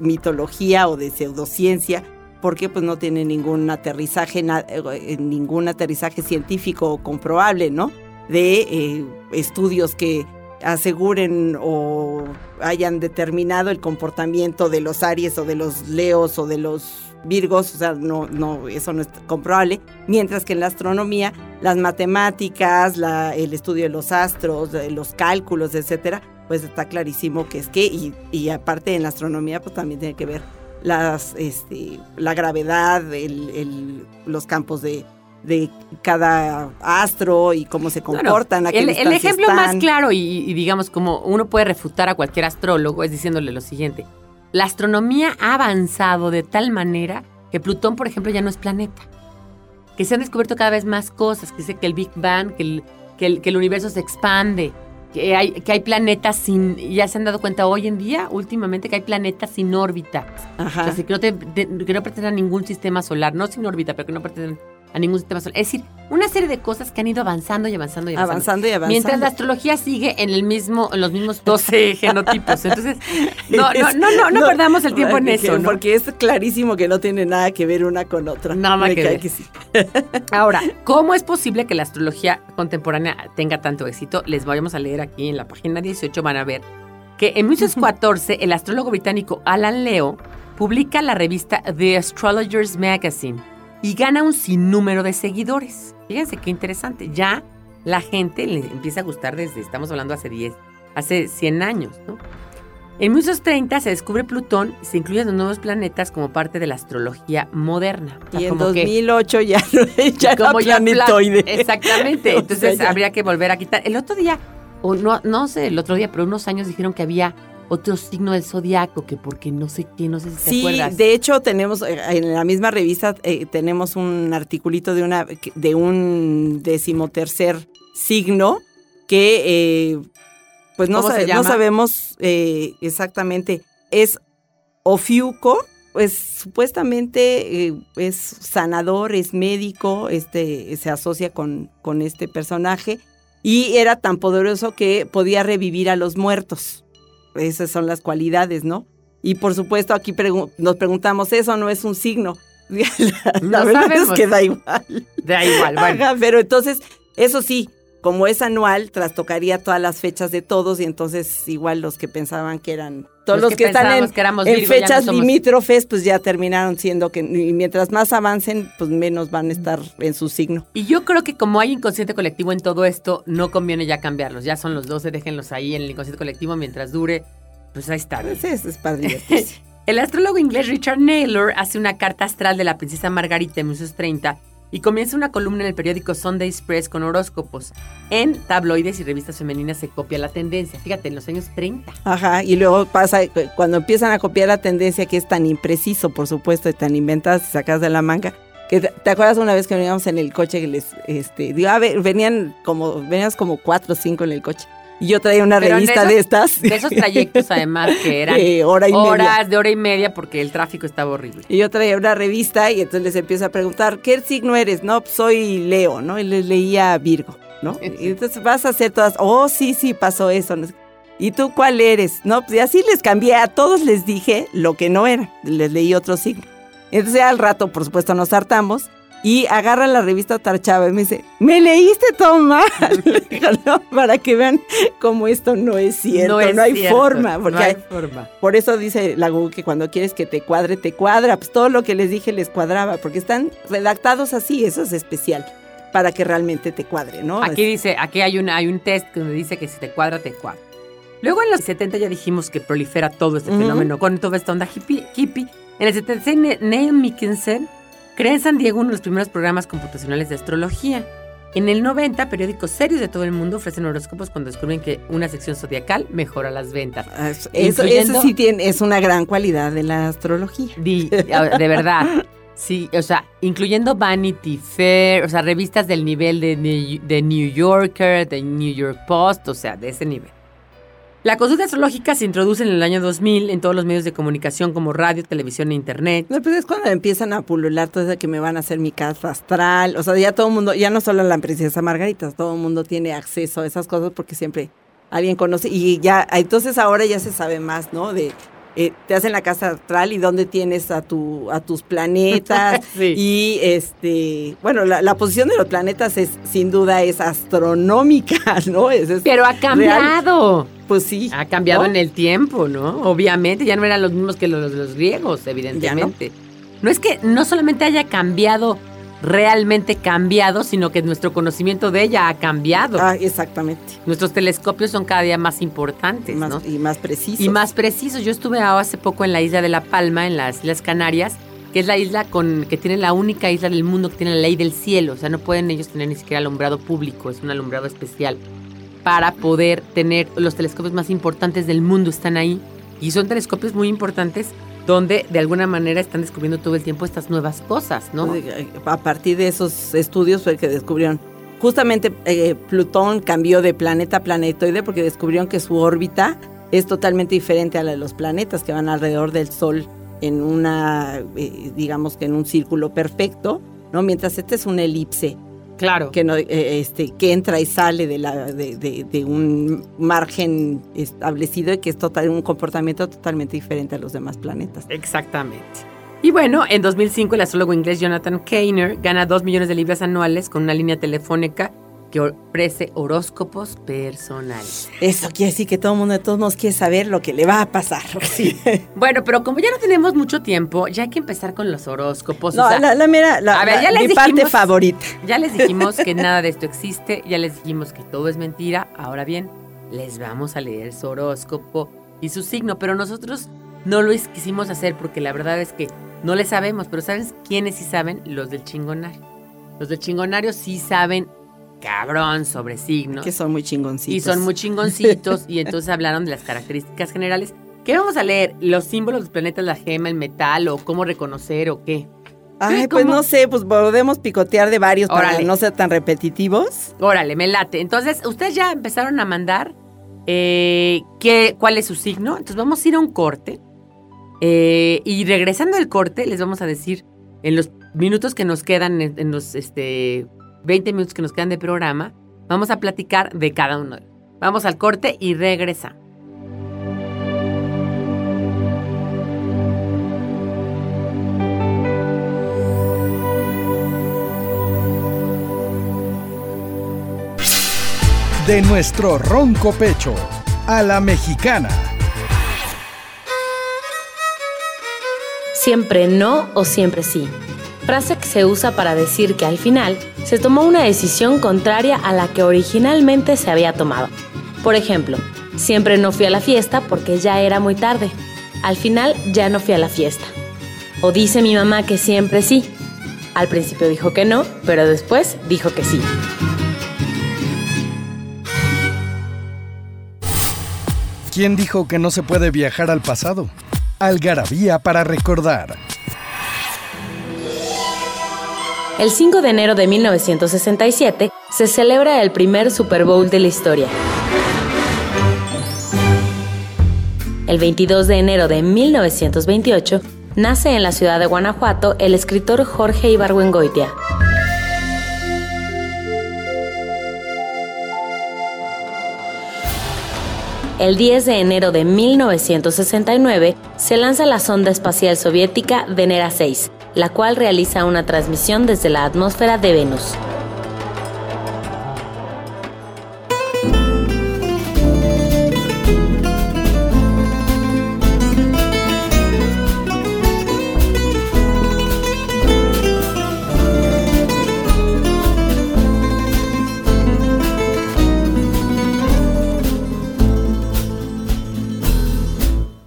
mitología o de pseudociencia porque pues no tiene ningún aterrizaje, eh, ningún aterrizaje científico comprobable, ¿no? De eh, estudios que aseguren o hayan determinado el comportamiento de los Aries o de los Leos o de los Virgos, o sea, no, no, eso no es comprobable, mientras que en la astronomía, las matemáticas, la- el estudio de los astros, de los cálculos, etcétera, pues está clarísimo que es que, y, y aparte en la astronomía, pues también tiene que ver las, este, la gravedad, el- el- los campos de, de cada astro y cómo se Claro, comportan. qué El, el ejemplo más claro y, y digamos como uno puede refutar a cualquier astrólogo es diciéndole lo siguiente. La astronomía ha avanzado de tal manera que Plutón, por ejemplo, ya no es planeta. Que se han descubierto cada vez más cosas, que dice que el Big Bang, que el, que el, que el universo se expande, que hay, que hay planetas sin... Ya se han dado cuenta hoy en día, últimamente, que hay planetas sin órbita. O Ajá. sea, que no, te- que no pertenecen a ningún sistema solar, no sin órbita, pero que no pertenecen a ningún sistema solar. Es decir, una serie de cosas que han ido avanzando y avanzando y avanzando. avanzando y avanzando. Mientras la astrología sigue en el mismo, en los mismos 12 (laughs) genotipos. Entonces, (laughs) no, no, no, no, no, perdamos el tiempo en eso. Porque es clarísimo que no tiene nada que ver una con otra. Nada Me que ver. (laughs) Ahora, ¿cómo es posible que la astrología contemporánea tenga tanto éxito? Les vamos a leer aquí en la página 18, van a ver que en 1914 el astrólogo británico Alan Leo publica la revista The Astrologer's Magazine y gana un sinnúmero de seguidores. Fíjense qué interesante. Ya la gente le empieza a gustar desde, estamos hablando hace 10, hace 100 años, ¿no? En 1930 se descubre Plutón y se incluyen los nuevos planetas como parte de la astrología moderna. O sea, Y en como que- 2008 ya, ya era como ya plan- planetoide. Exactamente. (laughs) O sea, Entonces ya. habría que volver a quitar. El otro día, o no, no sé, el otro día, pero unos años dijeron que había otro signo del zodiaco, que porque no sé qué, no sé si te Sí, acuerdas. de hecho tenemos eh, en la misma revista eh, tenemos un articulito de una de un decimotercer signo que eh, pues no, ¿Cómo se sabe- no sabemos eh, exactamente es Ofiuco pues supuestamente eh, es sanador, es médico, este se asocia con, con este personaje y era tan poderoso que podía revivir a los muertos. Esas son las cualidades, ¿no? Y por supuesto aquí pregu- nos preguntamos, ¿eso no es un signo? (laughs) la verdad sabemos. es que da igual. Da igual, bueno. Ajá, pero entonces, eso sí, como es anual, trastocaría todas las fechas de todos y entonces igual los que pensaban que eran... Todos los, Los que, que están en, que no fechas somos. limítrofes, pues ya terminaron siendo que y mientras más avancen, pues menos van a estar en su signo. Y yo creo que como hay inconsciente colectivo en todo esto, no conviene ya cambiarlos. Ya son los 12, déjenlos ahí en el inconsciente colectivo mientras dure. Pues ahí está. Pues eso es (laughs) divertirse. El astrólogo inglés Richard Naylor hace una carta astral de la princesa Margarita en 1930 y comienza una columna en el periódico Sunday Express con horóscopos. En tabloides y revistas femeninas se copia la tendencia. Fíjate, en los años 30. Ajá, y luego pasa eh, cuando empiezan a copiar la tendencia que es tan impreciso, por supuesto, y tan inventadas y sacadas de la manga. Que te, te acuerdas una vez que veníamos en el coche que les, este, venían como, veníamos como cuatro o cinco en el coche. Y yo traía una Pero revista esos- de estas. De esos trayectos, además, que (laughs) eran Eh, hora y horas media. de hora y media porque el tráfico estaba horrible. Y yo traía una revista y entonces les empiezo a preguntar, ¿qué signo eres? No, pues soy Leo, ¿no? Y les leía Virgo, ¿no? Y entonces vas a hacer todas, oh, sí, sí, pasó eso. ¿Y tú cuál eres? No, pues y así les cambié, a todos les dije lo que no era, les leí otro signo. Entonces al rato, por supuesto, nos hartamos Y agarra la revista otra chava y me dice, me leíste todo mal. (laughs) Le digo, no, para que vean cómo esto no es cierto, no, es hay cierto, forma. Porque no hay hay- forma. por eso dice la Google que cuando quieres que te cuadre, te cuadra. Pues todo lo que les dije les cuadraba, porque están redactados así, eso es especial, para que realmente te cuadre, ¿no? Aquí dice, aquí hay un, hay un test que dice que si te cuadra, te cuadra. Luego en los 70 ya dijimos que prolifera todo este fenómeno con toda esta onda hippie, hippie. En el 76 Ne- Neil Mickinson crea en San Diego uno de los primeros programas computacionales de astrología. En el 90, periódicos serios de todo el mundo ofrecen horóscopos cuando descubren que una sección zodiacal mejora las ventas. Ah, Eso, sí tiene, es una gran cualidad de la astrología. De verdad. Sí, o sea, incluyendo Vanity Fair, o sea, revistas del nivel de New, de New Yorker, de New York Post, o sea, de ese nivel. La consulta astrológica se introduce en el año 2000 en todos los medios de comunicación como radio, televisión e internet. No, pues es cuando empiezan a pulular todo eso que me van a hacer mi casa astral. O sea, ya todo el mundo, ya no solo la princesa Margarita, todo el mundo tiene acceso a esas cosas porque siempre alguien conoce. Y ya, entonces ahora ya se sabe más, ¿no? De eh, te hacen la casa astral y dónde tienes a tu, a tus planetas. (laughs) Sí. Y este, bueno, la, la posición de los planetas es, sin duda, es astronómica, (laughs) ¿no? Es, es Pero ha real. Pues sí. Ha cambiado ¿no? en el tiempo, ¿no? Obviamente, ya no eran los mismos que los, los griegos, evidentemente. no es que no solamente haya cambiado, realmente cambiado, sino que nuestro conocimiento de ella ha cambiado. Ah, exactamente. Nuestros telescopios son cada día más importantes, Más- ¿no? Y más preciso. Y más precisos. Yo estuve hace poco en la isla de La Palma, en las Islas Canarias, que es la isla con que tiene la única isla del mundo que tiene la ley del cielo. O sea, no pueden ellos tener ni siquiera alumbrado público, es un alumbrado especial para poder tener los telescopios más importantes del mundo están ahí. Y son telescopios muy importantes donde de alguna manera están descubriendo todo el tiempo estas nuevas cosas, ¿no? A partir de esos estudios fue que descubrieron. Justamente eh, Plutón cambió de planeta a planetoide porque descubrieron que su órbita es totalmente diferente a la de los planetas que van alrededor del Sol en una, eh, digamos que en un círculo perfecto, ¿no? Mientras este es una elipse Claro. que, no, eh, este, que entra y sale de, la, de, de- de un margen establecido y que es total, un comportamiento totalmente diferente a los demás planetas. Exactamente. Y bueno, en 2005 el astrólogo inglés Jonathan Kainer gana 2 millones de libras anuales con una línea telefónica que ofrece horóscopos personales. Eso quiere decir que todo el mundo de todos modos quiere saber lo que le va a pasar. (laughs) (laughs) Bueno, pero como ya no tenemos mucho tiempo, ya hay que empezar con los horóscopos. no, o sea, la, la mera, la, a ver, la- ya les mi parte dijimos- favorita. Ya les dijimos que (laughs) nada de esto existe, ya les dijimos que todo es mentira. Ahora bien, les vamos a leer su horóscopo y su signo, pero nosotros no lo quisimos hacer porque la verdad es que no le sabemos, pero ¿sabes quiénes sí saben? Los del chingonario. Los del chingonario sí saben cabrón sobre signos. Que son muy chingoncitos. Y son muy chingoncitos y entonces hablaron de las características generales. ¿Qué vamos a leer? ¿Los símbolos de los planetas, la gema, el metal o cómo reconocer o qué? Ay, pues no sé, pues podemos picotear de varios para Órale. no ser tan repetitivos. Órale, me late. Entonces, ustedes ya empezaron a mandar eh, qué, cuál es su signo. Entonces, vamos a ir a un corte. Eh, y regresando al corte, les vamos a decir en los minutos que nos quedan, en, en los este, 20 minutos que nos quedan de programa, vamos a platicar de cada uno. Vamos al corte y regresa. De nuestro ronco pecho a la mexicana. Siempre no o siempre sí. Frase que se usa para decir que al final se tomó una decisión contraria a la que originalmente se había tomado. Por ejemplo, siempre no fui a la fiesta porque ya era muy tarde. Al final ya no fui a la fiesta. O dice mi mamá que siempre sí. Al principio dijo que no, pero después dijo que sí. ¿Quién dijo que no se puede viajar al pasado? Algarabía para recordar. El 5 de enero de 1967 se celebra el primer Super Bowl de la historia. El 22 de enero de 1928 nace en la ciudad de Guanajuato el escritor Jorge Ibargüengoitia. El 10 de enero de 1969 se lanza la sonda espacial soviética Venera 6, la cual realiza una transmisión desde la atmósfera de Venus.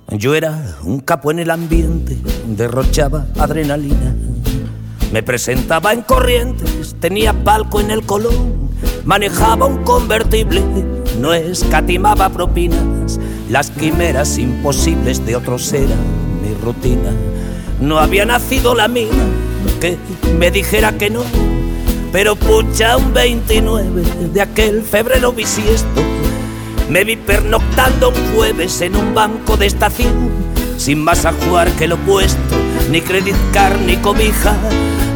Yo era un capo en el ambiente, derrochaba adrenalina. Me presentaba en corrientes, tenía palco en el Colón, manejaba un convertible, no escatimaba propinas. Las quimeras imposibles de otros eran mi rutina. No había nacido la mina que me dijera que no, pero pucha un 29 de aquel febrero bisiesto me vi pernoctando un jueves en un banco de estación, sin más ajuar que lo puesto, ni credit card ni cobija.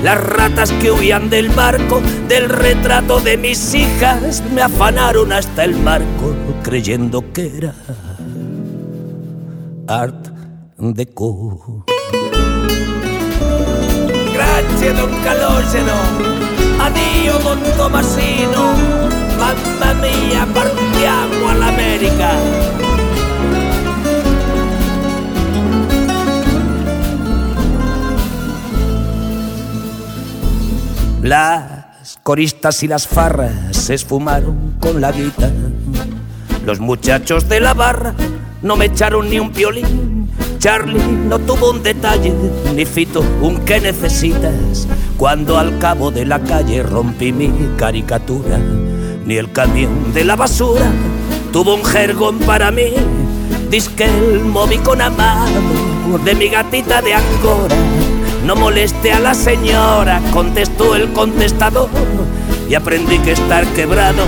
Las ratas que huían del barco, del retrato de mis hijas, me afanaron hasta el marco, creyendo que era art deco. Grazie Don Calogero, addio Don Tomasino, mamma mia partiamo all'America. Las coristas y las farras se esfumaron con la guita. Los muchachos de la barra no me echaron ni un violín. Charlie no tuvo un detalle, ni Fito un que necesitas. Cuando al cabo de la calle rompí mi caricatura, ni el camión de la basura tuvo un jergón para mí. Disque el con amado de mi gatita de Angora. No moleste a la señora, contestó el contestador. Y aprendí que estar quebrado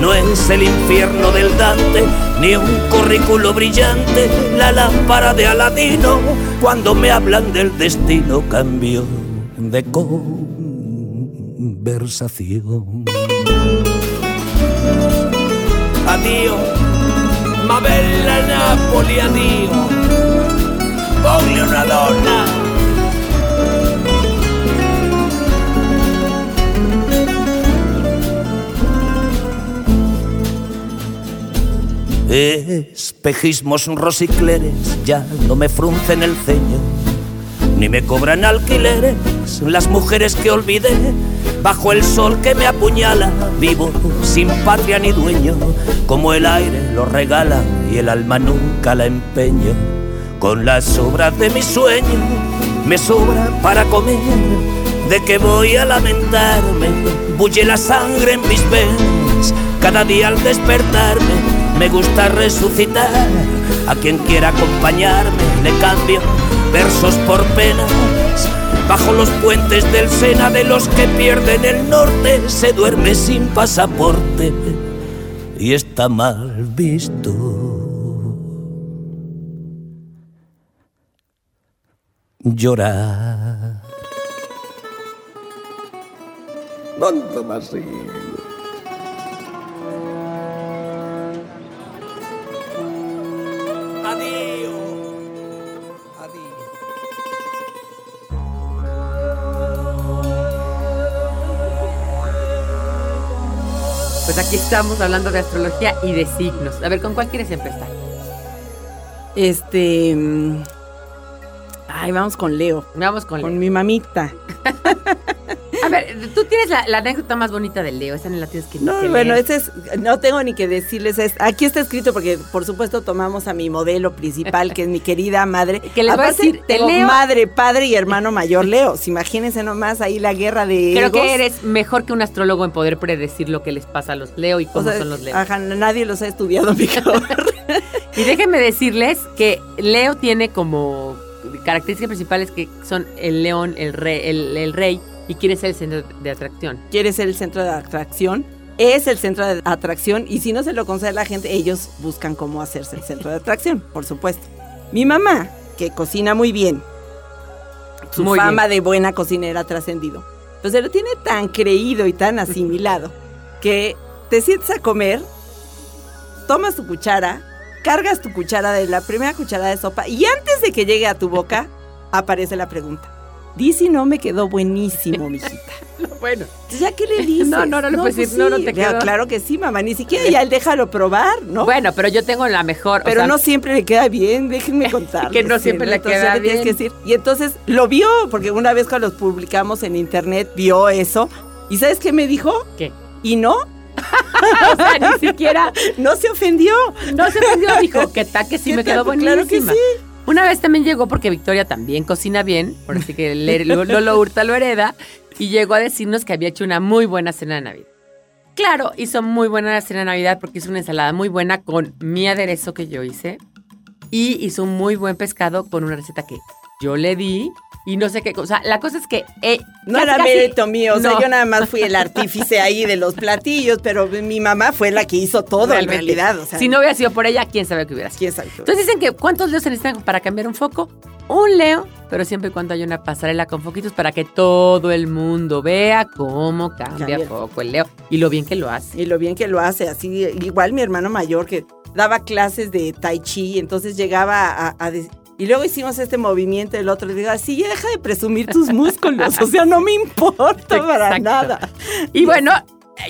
no es el infierno del Dante, ni un currículo brillante, la lámpara de Aladino. Cuando me hablan del destino, cambio de conversación. Addio, ma bella Napoli, addio. Voglio una donna. Espejismos rosicleres ya no me fruncen el ceño, ni me cobran alquileres las mujeres que olvidé bajo el sol que me apuñala, vivo sin patria ni dueño, como el aire lo regala y el alma nunca la empeño. Con las sobras de mi sueño me sobra para comer, de que voy a lamentarme, bulle la sangre en mis venas, cada día al despertarme me gusta resucitar, a quien quiera acompañarme le cambio versos por penas Bajo los puentes del Sena de los que pierden el norte se duerme sin pasaporte y está mal visto. Llorar. Don Tomasín. Adiós. Adiós. Pues aquí estamos hablando de astrología y de signos. A ver, ¿con cuál quieres empezar? Este. mm, Ay, vamos con Leo. Vamos con Con Leo. mi mamita. (laughs) Ver, tú tienes la, la anécdota más bonita de Leo. Esa no la tienes que No, que bueno, ese es, no tengo ni que decirles, es, aquí está escrito porque por supuesto tomamos a mi modelo principal, que es mi querida madre. (laughs) Que les voy a decir, tengo leo- madre, padre y hermano mayor Leo. Imagínense nomás ahí la guerra de Creo egos. que eres mejor que un astrólogo en poder predecir lo que les pasa a los Leo y O cómo sea, son los Leo. ajá, nadie los ha estudiado (laughs) mejor. (laughs) Y déjenme decirles que Leo tiene como características principales que son el león, el rey, el, el rey y quiere ser el centro de atracción. Quiere ser el centro de atracción. Es el centro de atracción y si no se lo concede la gente, ellos buscan cómo hacerse el centro de atracción, por supuesto. Mi mamá, que cocina muy bien, su Muy fama de buena cocinera ha trascendido. Pues se lo tiene tan creído y tan asimilado que te sientes a comer, tomas tu cuchara, cargas tu cuchara de la primera cucharada de sopa y antes de que llegue a tu boca aparece la pregunta. Dice no me quedó buenísimo, mijita. (laughs) Bueno. ¿Ya qué le dices? No, no, no le puedes decir, no, no te quedó. Claro que sí, mamá. Ni siquiera ya él déjalo probar, ¿no? Bueno, pero yo tengo la mejor. o Pero sea, no siempre le queda bien, déjenme contar. (laughs) Que no siempre le queda bien. Y entonces lo vio, porque una vez cuando los publicamos en internet, vio eso. ¿Y sabes qué me dijo? ¿Qué? ¿Y no? (laughs) o sea, ni siquiera. No se ofendió. No se ofendió, dijo, que tal que sí ¿Qué me quedó buenísima. Claro que sí. Una vez también llegó porque Victoria también cocina bien, por así que Lolo Hurta lo hereda, y llegó a decirnos que había hecho una muy buena cena de Navidad. Claro, hizo muy buena la cena de Navidad porque hizo una ensalada muy buena con mi aderezo que yo hice y hizo un muy buen pescado con una receta que yo le di y no sé qué cosa. La cosa es que... eh, No casi, era casi- mérito mío, o sea, yo nada más fui el artífice ahí de los platillos, pero mi mamá fue la que hizo todo en realidad. O sea, si no hubiera sido por ella, quién sabe qué hubiera sido. ¿quién sabe? Entonces dicen que ¿cuántos leos se necesitan para cambiar un foco? Un leo, pero siempre y cuando haya una pasarela con foquitos para que todo el mundo vea cómo cambia foco el leo y lo bien que lo hace. Y lo bien que lo hace, así, igual mi hermano mayor que daba clases de tai chi, entonces llegaba a, y luego hicimos este movimiento el otro, le digo, así, ya deja de presumir tus músculos, o sea, no me importa para Exacto. nada. Y bueno,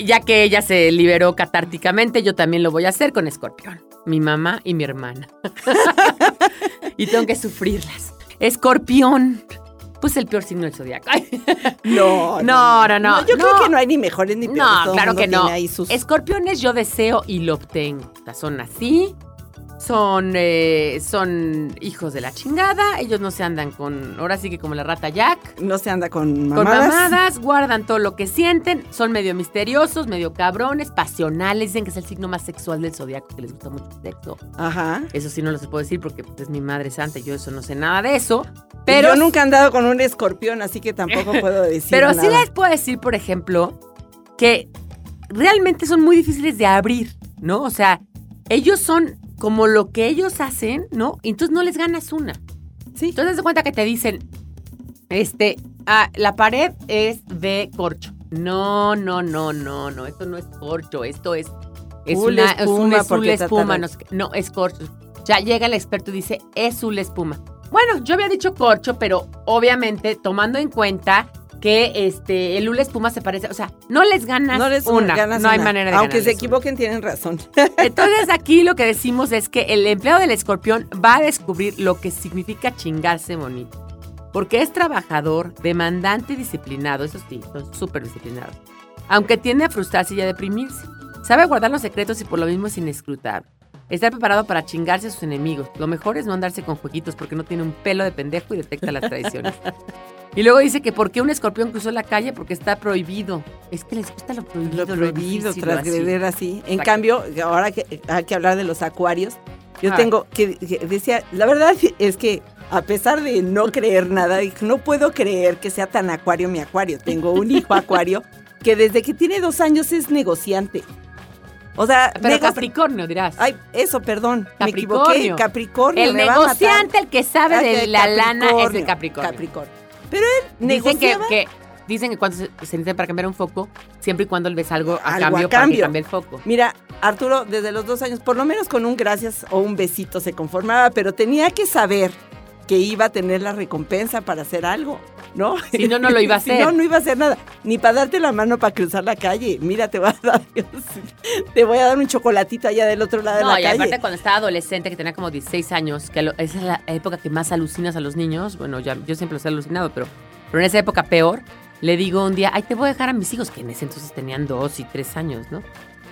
ya que ella se liberó catárticamente, yo también lo voy a hacer con Escorpión. Mi mamá y mi hermana. (laughs) y tengo que sufrirlas. Escorpión. Pues el peor signo del zodiaco. No, No, no, no, yo creo que no hay ni mejores ni peores. No, claro que no. sus- Escorpiones yo deseo y lo obtengo. Son así, son, eh, son hijos de la chingada, ellos no se andan con, ahora sí que como la rata Jack, No se anda con con mamadas. mamadas, guardan todo lo que sienten, son medio misteriosos, medio cabrones, pasionales, dicen que es el signo más sexual del zodiaco, que les gusta mucho el sexo. Ajá. Eso sí no lo se puedo decir porque pues, es mi madre santa y yo eso no sé nada de eso. Pero yo nunca he andado con un escorpión, así que tampoco (laughs) puedo decir Pero sí nada. les puedo decir, por ejemplo, que realmente son muy difíciles de abrir, ¿no? O sea, ellos son como lo que ellos hacen, ¿no? Entonces no les ganas una. Sí. Entonces de cuenta que te dicen, este, ah, la pared es de corcho. No, no, no, no, no, esto no es corcho, esto es, es una es espuma, una es full porque espuma, no, no, es corcho. Ya llega el experto y dice, es full espuma. Bueno, yo había dicho corcho, pero obviamente tomando en cuenta que este el hula espuma se parece, o sea, no les ganas No les una, ganas no hay una. manera de Aunque se una. equivoquen, tienen razón. (laughs) Entonces (laughs) aquí lo que decimos es que el empleado del escorpión va a descubrir lo que significa chingarse bonito. Porque es trabajador, demandante y disciplinado, eso sí, son súper disciplinados. Aunque tiende a frustrarse y a deprimirse. Sabe guardar los secretos y por lo mismo es inescrutable. Está preparado para chingarse a sus enemigos. Lo mejor es no andarse con jueguitos porque no tiene un pelo de pendejo y detecta las traiciones. (laughs) Y luego dice que por qué un escorpión cruzó la calle porque está prohibido. Es que les gusta lo prohibido. Lo prohibido, lo así. transgreder así. En Exacto. cambio, ahora que hay que hablar de los acuarios, yo Ah. tengo que, que decía, la verdad es que a pesar de no creer nada, no puedo creer que sea tan acuario mi acuario. Tengo un hijo (laughs) acuario que desde que tiene dos años es negociante. O sea, Pero Capricornio dirás. Ay, eso, perdón, me equivoqué. Capricornio. el negociante, el que sabe de la lana es el Capricornio. Capricornio. Pero él Dicen que, dicen que cuando se, se necesita para cambiar un foco, siempre y cuando le ves algo a Algo a cambio para que cambio. cambie el foco. Mira, Arturo, desde los dos años, por lo menos con un gracias o un besito se conformaba, pero tenía que saber que iba a tener la recompensa para hacer algo, ¿no? Si no, no lo iba a (laughs) Si hacer. no, no iba a hacer nada. Ni para darte la mano para cruzar la calle. Mira, te voy a dar, (laughs) te voy a dar un chocolatito allá del otro lado No, de y la calle. aparte cuando estaba adolescente, que tenía como 16 años, que lo- esa es la época que más alucinas a los niños, bueno, ya, yo siempre los he alucinado, pero, pero en esa época peor, le digo un día, ay, te voy a dejar a mis hijos, que en ese entonces tenían dos y tres años, ¿no?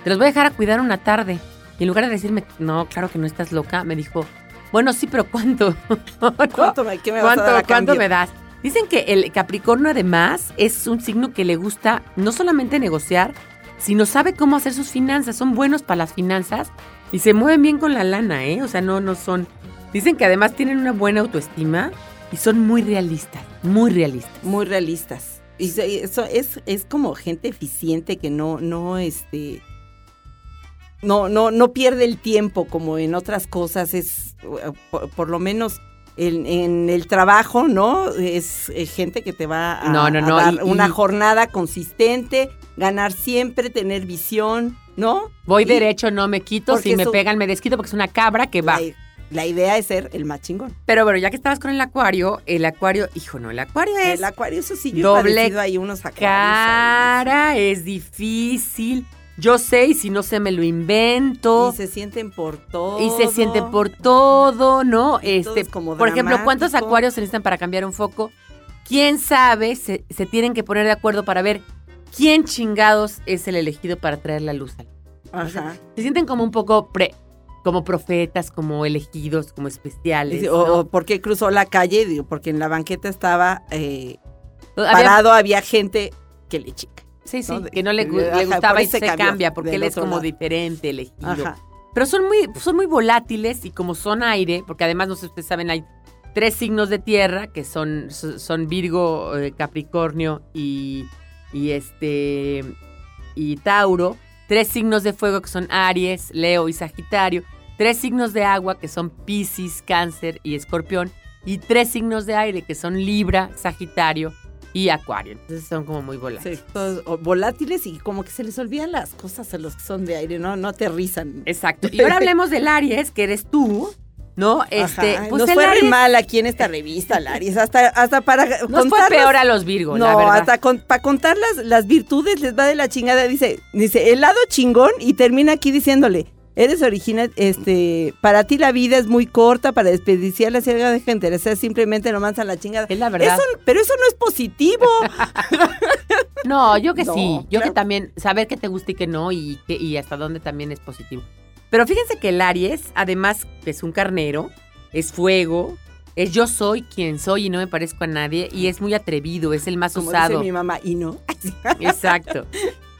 Te los voy a dejar a cuidar una tarde. Y en lugar de decirme, no, claro que no estás loca, me dijo, bueno, sí, pero ¿cuánto? (laughs) ¿Cuánto me, qué me vas a ¿Cuánto, dar a cuánto me das? Dicen que el Capricornio además es un signo que le gusta no solamente negociar, sino sabe cómo hacer sus finanzas. Son buenos para las finanzas y se mueven bien con la lana, ¿eh? O sea, no, no son... Dicen que además tienen una buena autoestima y son muy realistas, muy realistas. Muy realistas. Y eso es, es como gente eficiente que no, no, este, no, no, no pierde el tiempo como en otras cosas. Es, por lo menos en, en el trabajo, ¿no? Es eh, gente que te va a, No, no, a no, dar y- una y- jornada consistente, ganar siempre, tener visión, ¿no? Voy Y- derecho, no me quito. Si me eso- pegan, me desquito porque es una cabra que va. La idea es ser el más chingón. Pero bueno, ya que estabas con el acuario, el acuario, hijo, no, el acuario es El acuario, eso sí, yo he doble padecido ahí unos acuarios. ahí. cara, es difícil. Yo sé y si no sé me lo invento. Y se sienten por todo. Y se sienten por todo, ¿no? Y todo Este, es como por ejemplo, ¿cuántos acuarios se necesitan para cambiar un foco? ¿Quién sabe? Se, se tienen que poner de acuerdo para ver quién chingados es el elegido para traer la luz. al- Ajá. Se sienten como un poco pre, como profetas, como elegidos, como especiales. Dice, ¿no? O, o por qué cruzó la calle, digo, porque en la banqueta estaba eh, Había- parado, había gente que le chica. Sí, sí, que no le, Ajá, le gustaba y se, cambia, porque él es como lado. diferente, elegido. Ajá. Pero son muy, son muy volátiles y como son aire, porque además, no sé si ustedes saben, hay tres signos de tierra que son, so- son Virgo, eh, Capricornio y, y este y Tauro. Tres signos de fuego que son Aries, Leo y Sagitario. Tres signos de agua que son Piscis, Cáncer y Escorpión. Y tres signos de aire que son Libra, Sagitario y Acuario. Entonces son como muy volátiles. Sí, todos volátiles y como que se les olvidan las cosas a los que son de aire, no, no aterrizan. Exacto. Y ahora hablemos del Aries, que eres tú, ¿no? Este, Ajá, pues Nos fue re mal aquí en esta revista, Laris. Hasta, hasta para nos fue contarlas- peor a los Virgos, la No, verdad. hasta para contar las, las virtudes les va de la chingada. Dice, dice, el lado chingón y termina aquí diciéndole, eres original, este, para ti la vida es muy corta para desperdiciar la ciega de gente. O sea, simplemente no mandan la chingada. Es la verdad. Eso- pero eso no es positivo. (laughs) No, yo que No, sí. Yo claro. que también, saber qué te gusta y qué no, y, y hasta dónde también es positivo. Pero fíjense que el Aries, además, es un carnero, es fuego, es yo soy quien soy y no me parezco a nadie, y es muy atrevido, es el más Como usado. dice mi mamá, y no. (laughs) Exacto.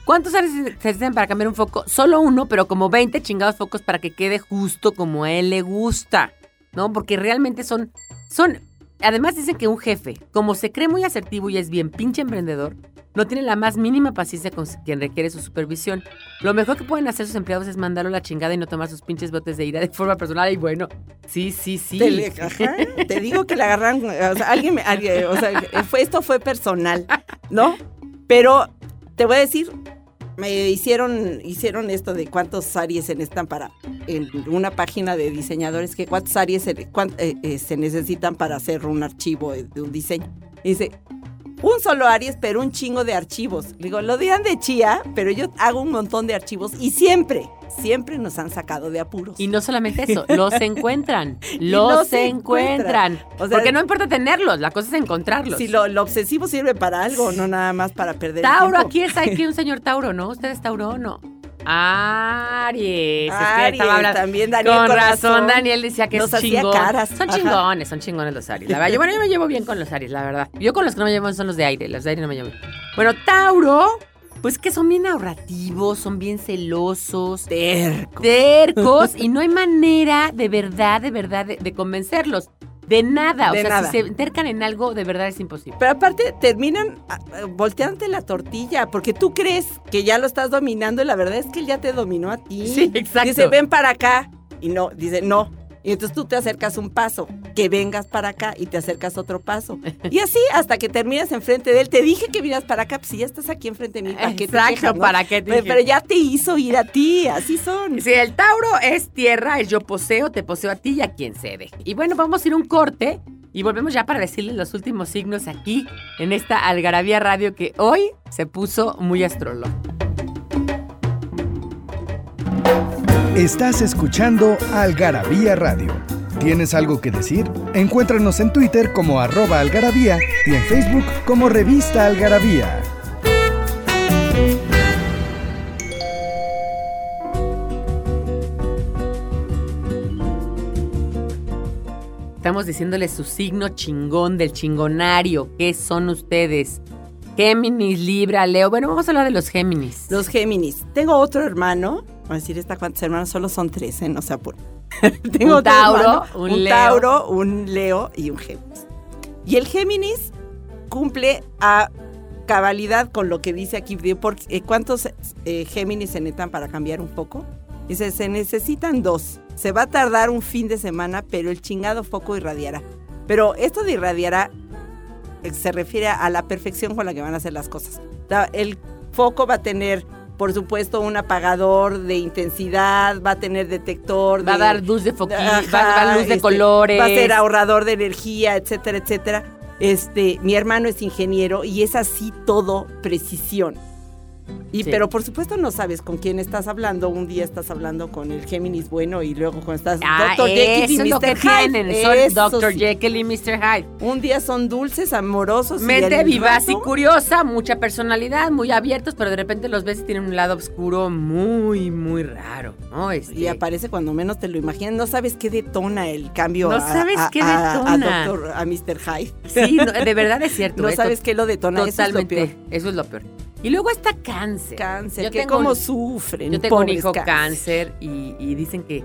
¿Cuántos Aries se necesitan para cambiar un foco? Solo uno, pero como 20 chingados focos para que quede justo como a él le gusta, ¿no? Porque realmente son, son, además dicen que un jefe, como se cree muy asertivo y es bien pinche emprendedor, no tiene la más mínima paciencia con quien requiere su supervisión. Lo mejor que pueden hacer sus empleados es mandarlo a la chingada y no tomar sus pinches botes de ira de forma personal. Y bueno, sí, sí, sí. Te, le- digo que la agarran, o sea, alguien, me- alguien- o sea, fue, esto fue personal, ¿no? Pero te voy a decir, me hicieron, hicieron esto de cuántos Aries se necesitan para, en una página de diseñadores, que cuántos Aries se, cuán- eh, eh, se necesitan para hacer un archivo de, un diseño. Dice, un solo Aries, pero un chingo de archivos. Digo, lo dirán de chía, pero yo hago un montón de archivos y siempre, siempre nos han sacado de apuros. Y no solamente eso, (laughs) los encuentran, los encuentran. encuentran. O sea, Porque no importa tenerlos, la cosa es encontrarlos. Si lo, lo obsesivo sirve para algo, no nada más para perder el Tauro, tiempo. aquí es aquí (laughs) un señor Tauro, ¿no? ¿Usted es Tauro o no? Aries. Es que Aries, estaba hablando- también Daniel Con razón, razón. Daniel decía que Nos es chingón. caras, Son ajá. chingones, son chingones los Aries. La verdad, yo, bueno, yo me llevo bien con los Aries, la verdad. Yo con los que no me llevo son los de aire, los de aire no me llevo bien. Bueno, Tauro, pues que son bien ahorrativos, son bien celosos, Terco. tercos y no hay manera de verdad, de verdad, de, de convencerlos. De nada. De o sea, nada. si se entercan en algo, de verdad es imposible. Pero aparte terminan ah, ah, volteándote la tortilla, porque tú crees que ya lo estás dominando y la verdad es que él ya te dominó a ti. Sí, exacto. Dice, ven para acá. Y no, dice, no. Y entonces tú te acercas un paso, que vengas para acá y te acercas otro paso. (laughs) Y así hasta que terminas enfrente de él. Te dije que vinieras para acá, pues si ya estás aquí enfrente de mí, ¿para qué te Exacto, quejas, no? ¿para qué te pero, pero ya te hizo ir a ti, así son. Si el Tauro es tierra, es yo poseo, te poseo a ti y a quien se deje. Y bueno, vamos a ir un corte y volvemos ya para decirles los últimos signos aquí en esta Algarabía Radio que hoy se puso muy astrológico. Estás escuchando Algarabía Radio. ¿Tienes algo que decir? Encuéntranos en Twitter como arroba algarabía y en Facebook como revista algarabía. Estamos diciéndoles su signo chingón del chingonario. ¿Qué son ustedes? Géminis, Libra, Leo. Bueno, vamos a hablar de los Géminis. Los Géminis. Tengo otro hermano. A decir esta cuántos hermanos, solo son tres, ¿eh? No se apuren. (laughs) Tengo Un Tauro, hermano, un un, Leo. Tauro, un Leo y un Géminis. Y el Géminis cumple a cabalidad con lo que dice aquí. porque, eh, ¿Cuántos eh, Géminis se necesitan para cambiar un poco? Dice, se necesitan dos. Se va a tardar un fin de semana, pero el chingado foco irradiará. Pero esto de irradiará eh, se refiere a la perfección con la que van a hacer las cosas. El foco va a tener por supuesto, un apagador de intensidad, va a tener detector Va a de- dar luz de foquillo, va a dar luz de este, colores. Va a ser ahorrador de energía, etcétera, etcétera. Este, mi hermano es ingeniero y es así todo precisión. Y Sí. pero por supuesto no sabes con quién estás hablando. Un día estás hablando con el Géminis bueno y luego cuando estás Ah, Dr. Jekyll y Mr. Hyde. tienen, son Eso Dr. sí. Jekyll y Mr. Hyde. Un día son dulces, amorosos. y Mente al vivaz y curiosa, mucha personalidad, muy abiertos, pero de repente los ves y tienen un lado oscuro muy, muy raro, ¿no? Este, Y aparece cuando menos te lo imaginas. No sabes qué detona el cambio No a, sabes a- qué detona. a, doctor- a Mr. Hyde. Sí, no, de verdad es cierto. (laughs) No ¿eh? sabes qué lo detona. eso es lo Totalmente, peor. eso es lo peor. Y luego está cáncer. Cáncer, Yo que tengo cómo sufren. Yo tengo un hijo cáncer, y, y dicen que,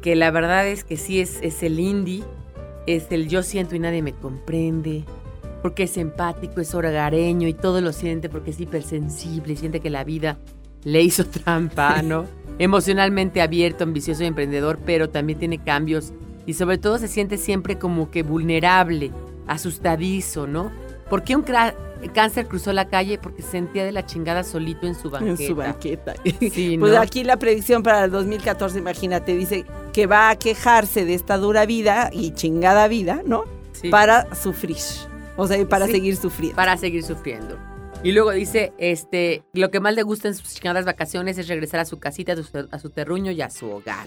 que la verdad es que sí es, es el indie, es el yo siento y nadie me comprende, porque es empático, es hogareño y todo lo siente porque es hipersensible siente que la vida le hizo trampa, (laughs) ¿no? Emocionalmente abierto, ambicioso y emprendedor, pero también tiene cambios y sobre todo se siente siempre como que vulnerable, asustadizo, ¿no? ¿Por qué un cáncer cruzó la calle? Porque se sentía de la chingada solito en su banqueta. En su banqueta. (laughs) Sí, Pues aquí la predicción para el 2014, imagínate, dice que va a quejarse de esta dura vida y chingada vida, ¿no? Sí. Para sufrir. O sea, para Sí. seguir sufriendo. para seguir sufriendo. Y luego dice, este, lo que más le gusta en sus chingadas vacaciones es regresar a su casita, a su, a su terruño y a su hogar.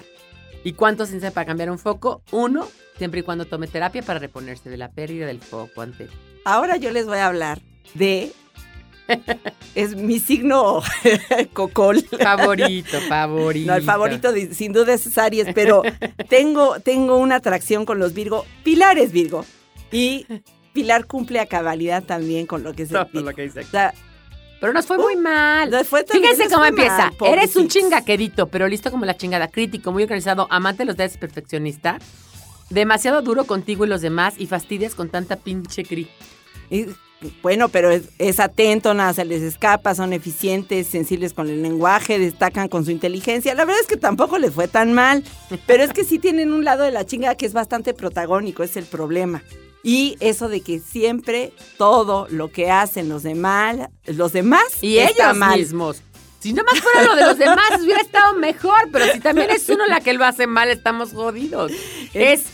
¿Y cuánto se necesita para cambiar un foco? Uno, siempre y cuando tome terapia para reponerse de la pérdida del foco anterior. Ahora yo les voy a hablar de. (laughs) es mi signo (laughs) cocol. Favorito, favorito. No, el favorito de- sin duda es Aries, pero (laughs) tengo, tengo una atracción con los Virgo. Pilar es Virgo. Y Pilar cumple a cabalidad también con lo que es el Virgo. lo que dice aquí. O sea, Pero nos fue muy mal. nos fue también- Fíjense cómo empieza. mal, Eres un pobrecitos. chingaquedito, pero listo como la chingada. Crítico, muy organizado, amante de los detalles perfeccionista. Demasiado duro contigo y los demás y fastidias con tanta pinche cri. Y, bueno, pero es, es atento, nada se les escapa, son eficientes, sensibles con el lenguaje, destacan con su inteligencia. La verdad es que tampoco les fue tan mal, pero es que sí tienen un lado de la chinga que es bastante protagónico, es el problema. Y eso de que siempre todo lo que hacen los demás, los demás Y está ellos mal. mismos. Si nada más fuera lo de los demás, (laughs) hubiera estado mejor. Pero si también es uno la que lo hace mal, estamos jodidos. Es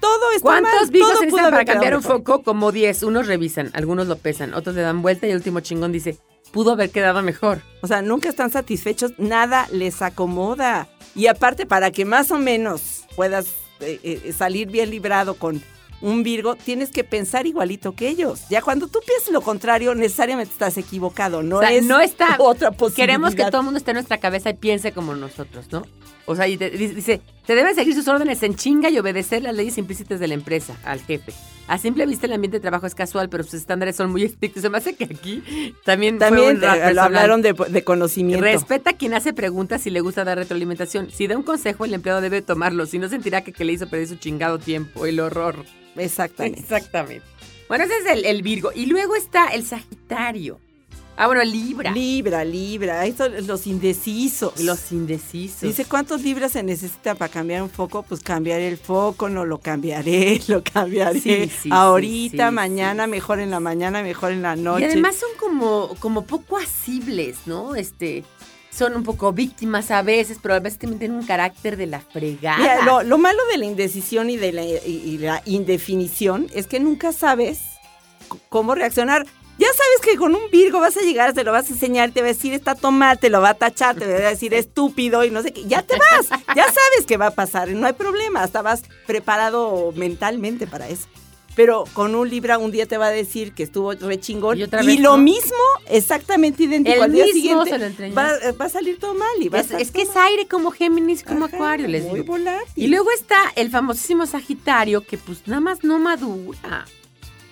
Todo está ¿Cuántos todo se para cambiar un mejor. foco? Como 10. Unos revisan, algunos lo pesan, otros le dan vuelta y el último chingón dice, pudo haber quedado mejor. O sea, nunca están satisfechos, nada les acomoda. Y aparte, para que más o menos puedas eh, eh, salir bien librado con un Virgo, tienes que pensar igualito que ellos. Ya cuando tú piensas lo contrario, necesariamente estás equivocado. No o sea, es no está... (laughs) otra posibilidad. Queremos que todo el mundo esté en nuestra cabeza y piense como nosotros, ¿no? O sea, y te- dice, se deben seguir sus órdenes en chinga y obedecer las leyes implícitas de la empresa, al jefe. A simple vista el ambiente de trabajo es casual, pero sus estándares son muy estrictos. Se me hace que aquí también, fue También un rap eh, lo hablaron de, de conocimiento. Respeta a quien hace preguntas y le gusta dar retroalimentación. Si da un consejo, el empleado debe tomarlo. Si no, sentirá que, que le hizo perder su chingado tiempo. El horror. Exactamente. Exactamente. Bueno, ese es el, el Virgo. Y luego está el Sagitario. Ah, bueno, Libra. Libra, Libra. Estos los indecisos. Los indecisos. Dice, ¿cuántos libras se necesita para cambiar un foco? Pues cambiar el foco, no lo cambiaré, (laughs) lo cambiaré. Sí, sí, Ahorita, sí, mañana, mejor en la mañana, mejor en la noche. Y además son como, como poco asibles, ¿no? Este, son un poco víctimas a veces, pero a veces también tienen un carácter de la fregada. Mira, lo, lo malo de la indecisión y de la, y- la indefinición es que nunca sabes cómo reaccionar. Ya sabes que con un Virgo vas a llegar, te lo vas a enseñar, te va a decir está tomate, te lo va a tachar, te va a decir estúpido y no sé qué. Ya te vas, ya sabes qué va a pasar, no hay problema, hasta vas preparado mentalmente para eso. Pero con un Libra un día te va a decir que estuvo re chingón Y y, otra vez lo no. mismo, exactamente idéntico El al día mismo siguiente, se lo entreñas. va, va a salir todo mal y va a Es, que todo es aire como Géminis, como Ajá, Acuario, les digo. volátil. Y luego está el famosísimo Sagitario, que pues nada más no madura.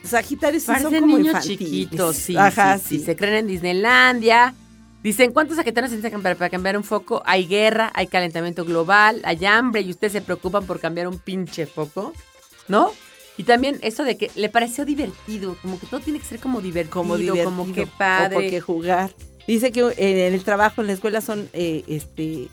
Sagitarios sí son Parecen como niños infantiles. chiquitos, sí, Ajá, sí, sí. Se creen en Disneylandia. Dicen, ¿cuántos sagitarios se necesitan para, para cambiar un foco? Hay guerra, hay calentamiento global, hay hambre y ustedes se preocupan por cambiar un pinche foco, ¿no? Y también eso de que le pareció divertido, como que todo tiene que ser como divertido, como como, divertido. que O padre. porque jugar. Dice que en el trabajo, en la escuela son, eh, este,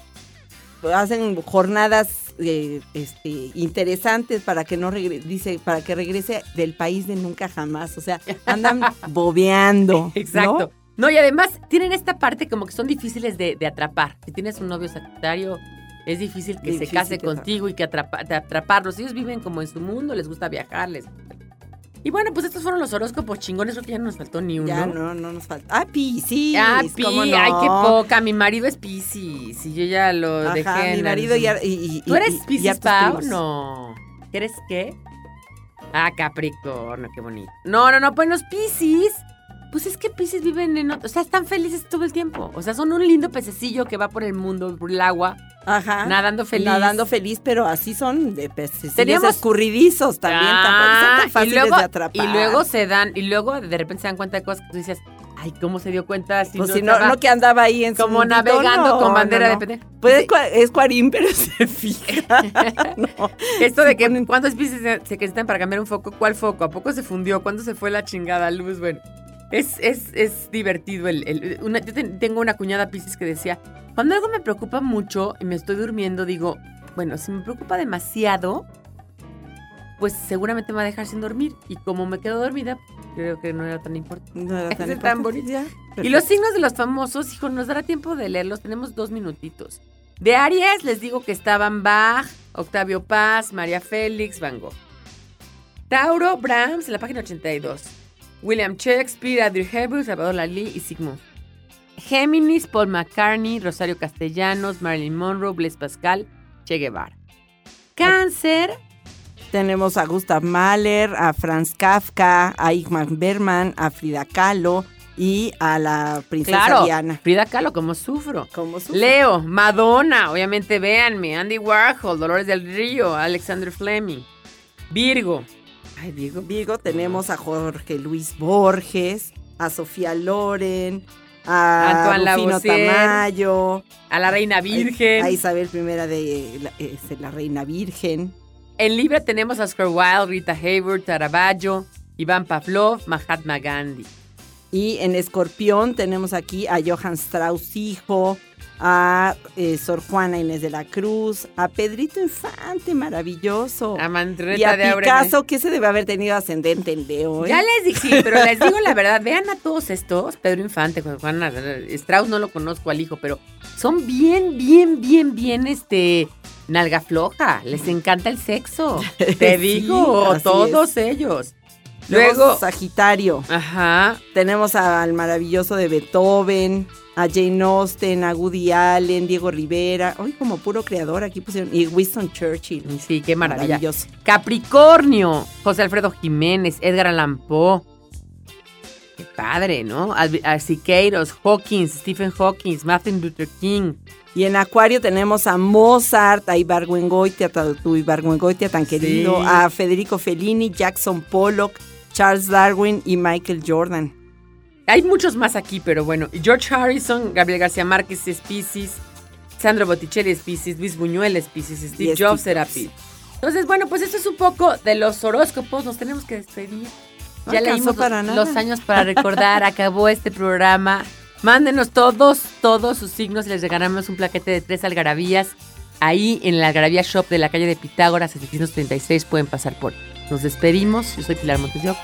hacen jornadas eh, este, interesantes para que no regrese, dice, para que regrese del país de nunca jamás. O sea, andan (laughs) bobeando. Exacto. ¿no? No, y además tienen esta parte como que son difíciles de, de atrapar. Si tienes un novio Sagitario, es difícil que Difícil se case contigo y que atrapa- atraparlos. Ellos viven como en su mundo, les gusta viajar. les- Y bueno, pues estos fueron los horóscopos chingones, creo que ya no nos faltó ni uno. Ya no, no nos falta. Ah, Piscis. Ah, Pi, ¿cómo no? ay, qué poca. Mi marido es Piscis y yo ya lo Ajá, dejé. en mi marido y, ar- y, y- ¿Tú eres Piscis, Pau? No. ¿Eres qué? Ah, Capricornio, qué bonito. No, no, no, pues los Piscis. Pues es que Piscis viven en otro, o sea, están felices todo el tiempo. O sea, son un lindo pececillo que va por el mundo, por el agua, Ajá. nadando feliz. Nadando feliz, pero así son de peces. Teníamos- escurridizos también, Ah, tampoco son tan y fáciles luego, de atrapar. Y luego se dan, y luego de repente se dan cuenta de cosas que tú dices, ay, ¿cómo se dio cuenta? Si pues no si no, no que andaba ahí en como navegando no, con bandera no, de PT. Pues es, cua- es cuarín, pero (laughs) se fija. (laughs) no. Esto de que cuántos Piscis se, se necesitan para cambiar un foco, ¿cuál foco? ¿A poco se fundió? ¿Cuándo se fue la chingada luz? Bueno, es, es, es divertido. El, el- una- yo ten- tengo una cuñada Piscis que decía, cuando algo me preocupa mucho y me estoy durmiendo, digo, bueno, si me preocupa demasiado, pues seguramente me va a dejar sin dormir. Y como me quedo dormida, creo que no era tan importante. No era tan tan bonito. Y los signos de los famosos, hijo, nos dará tiempo de leerlos. Tenemos dos minutitos. De Aries les digo que estaban Bach, Octavio Paz, María Félix, Van Gogh. Tauro, Brahms, en la página 82. William Shakespeare, Audrey Hepburn, Salvador Dalí y Sigmund. Géminis, Paul McCartney, Rosario Castellanos, Marilyn Monroe, Blaise Pascal, Che Guevara. Cáncer, Tenemos a Gustav Mahler, a Franz Kafka, a Igmar Berman, a Frida Kahlo y a la princesa claro, Diana. Frida Kahlo, como sufro. Como su- Leo, Madonna, obviamente véanme, Andy Warhol, Dolores del Río, Alexander Fleming. Virgo. Ay, Virgo. Virgo tenemos a Jorge Luis Borges, a Sofía Loren, a Antoine Rufino Tamayo, A la Reina Virgen. a Isabel I de la, Reina Virgen. En Libra tenemos a Oscar Wilde, Rita Hayworth, Caravaggio, Iván Pavlov, Mahatma Gandhi. Y en Escorpión tenemos aquí a Johann Strauss hijo, a eh, Sor Juana Inés de la Cruz, a Pedrito Infante, maravilloso. A y Mandreta a de. Picasso, que se debe haber tenido ascendente en Leo. ¿eh? Ya les dije, sí, pero les digo la verdad, vean a todos estos, Pedro Infante, Juan Juana, Strauss no lo conozco al hijo, pero son bien, bien, bien, bien, este, nalga floja, les encanta el sexo, (laughs) te Sí, digo, todos ellos. Luego, Sagitario. ajá, Tenemos al maravilloso de Beethoven, a Jane Austen, a Woody Allen, Diego Rivera. Hoy como puro creador aquí pusieron. Y Winston Churchill. sí, qué maravilla. Maravilloso. Capricornio, José Alfredo Jiménez, Edgar Allan Poe. Qué padre, ¿no? A Siqueiros, Hawkins, Stephen Hawking, Martin Luther King. Y en Acuario tenemos a Mozart, a Ibargüengoitia, ta- tu Ibargüengoitia tan Sí. querido, a Federico Fellini, Jackson Pollock, Charles Darwin y Michael Jordan. Hay muchos más aquí, pero bueno. George Harrison, Gabriel García Márquez es Pisces, Sandro Botticelli es Pisces, Luis Buñuel es Pisces, Steve Y Jobs era. Entonces, bueno, pues esto es un poco de los horóscopos. Nos tenemos que despedir. No ya leímos para los, los años para recordar. (laughs) Acabó este programa. Mándenos todos, todos sus signos y les regalamos un plaquete de tres algarabías. Ahí en la Algarabía Shop de la calle de Pitágoras, 736, pueden pasar por. Nos despedimos. Yo soy Pilar Montes de Oca.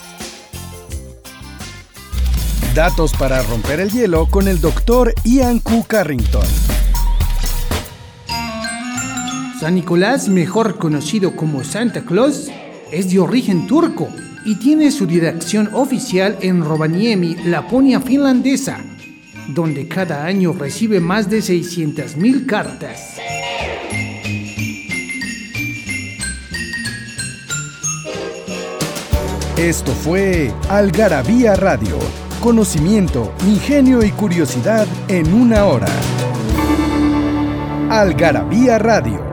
Datos para romper el hielo con el doctor Ian Q. Carrington. San Nicolás, mejor conocido como Santa Claus, es de origen turco y tiene su dirección oficial en Rovaniemi, Laponia finlandesa, donde cada año recibe más de 600.000 cartas. Esto fue Algarabía Radio. Conocimiento, ingenio y curiosidad en una hora. Algarabía Radio.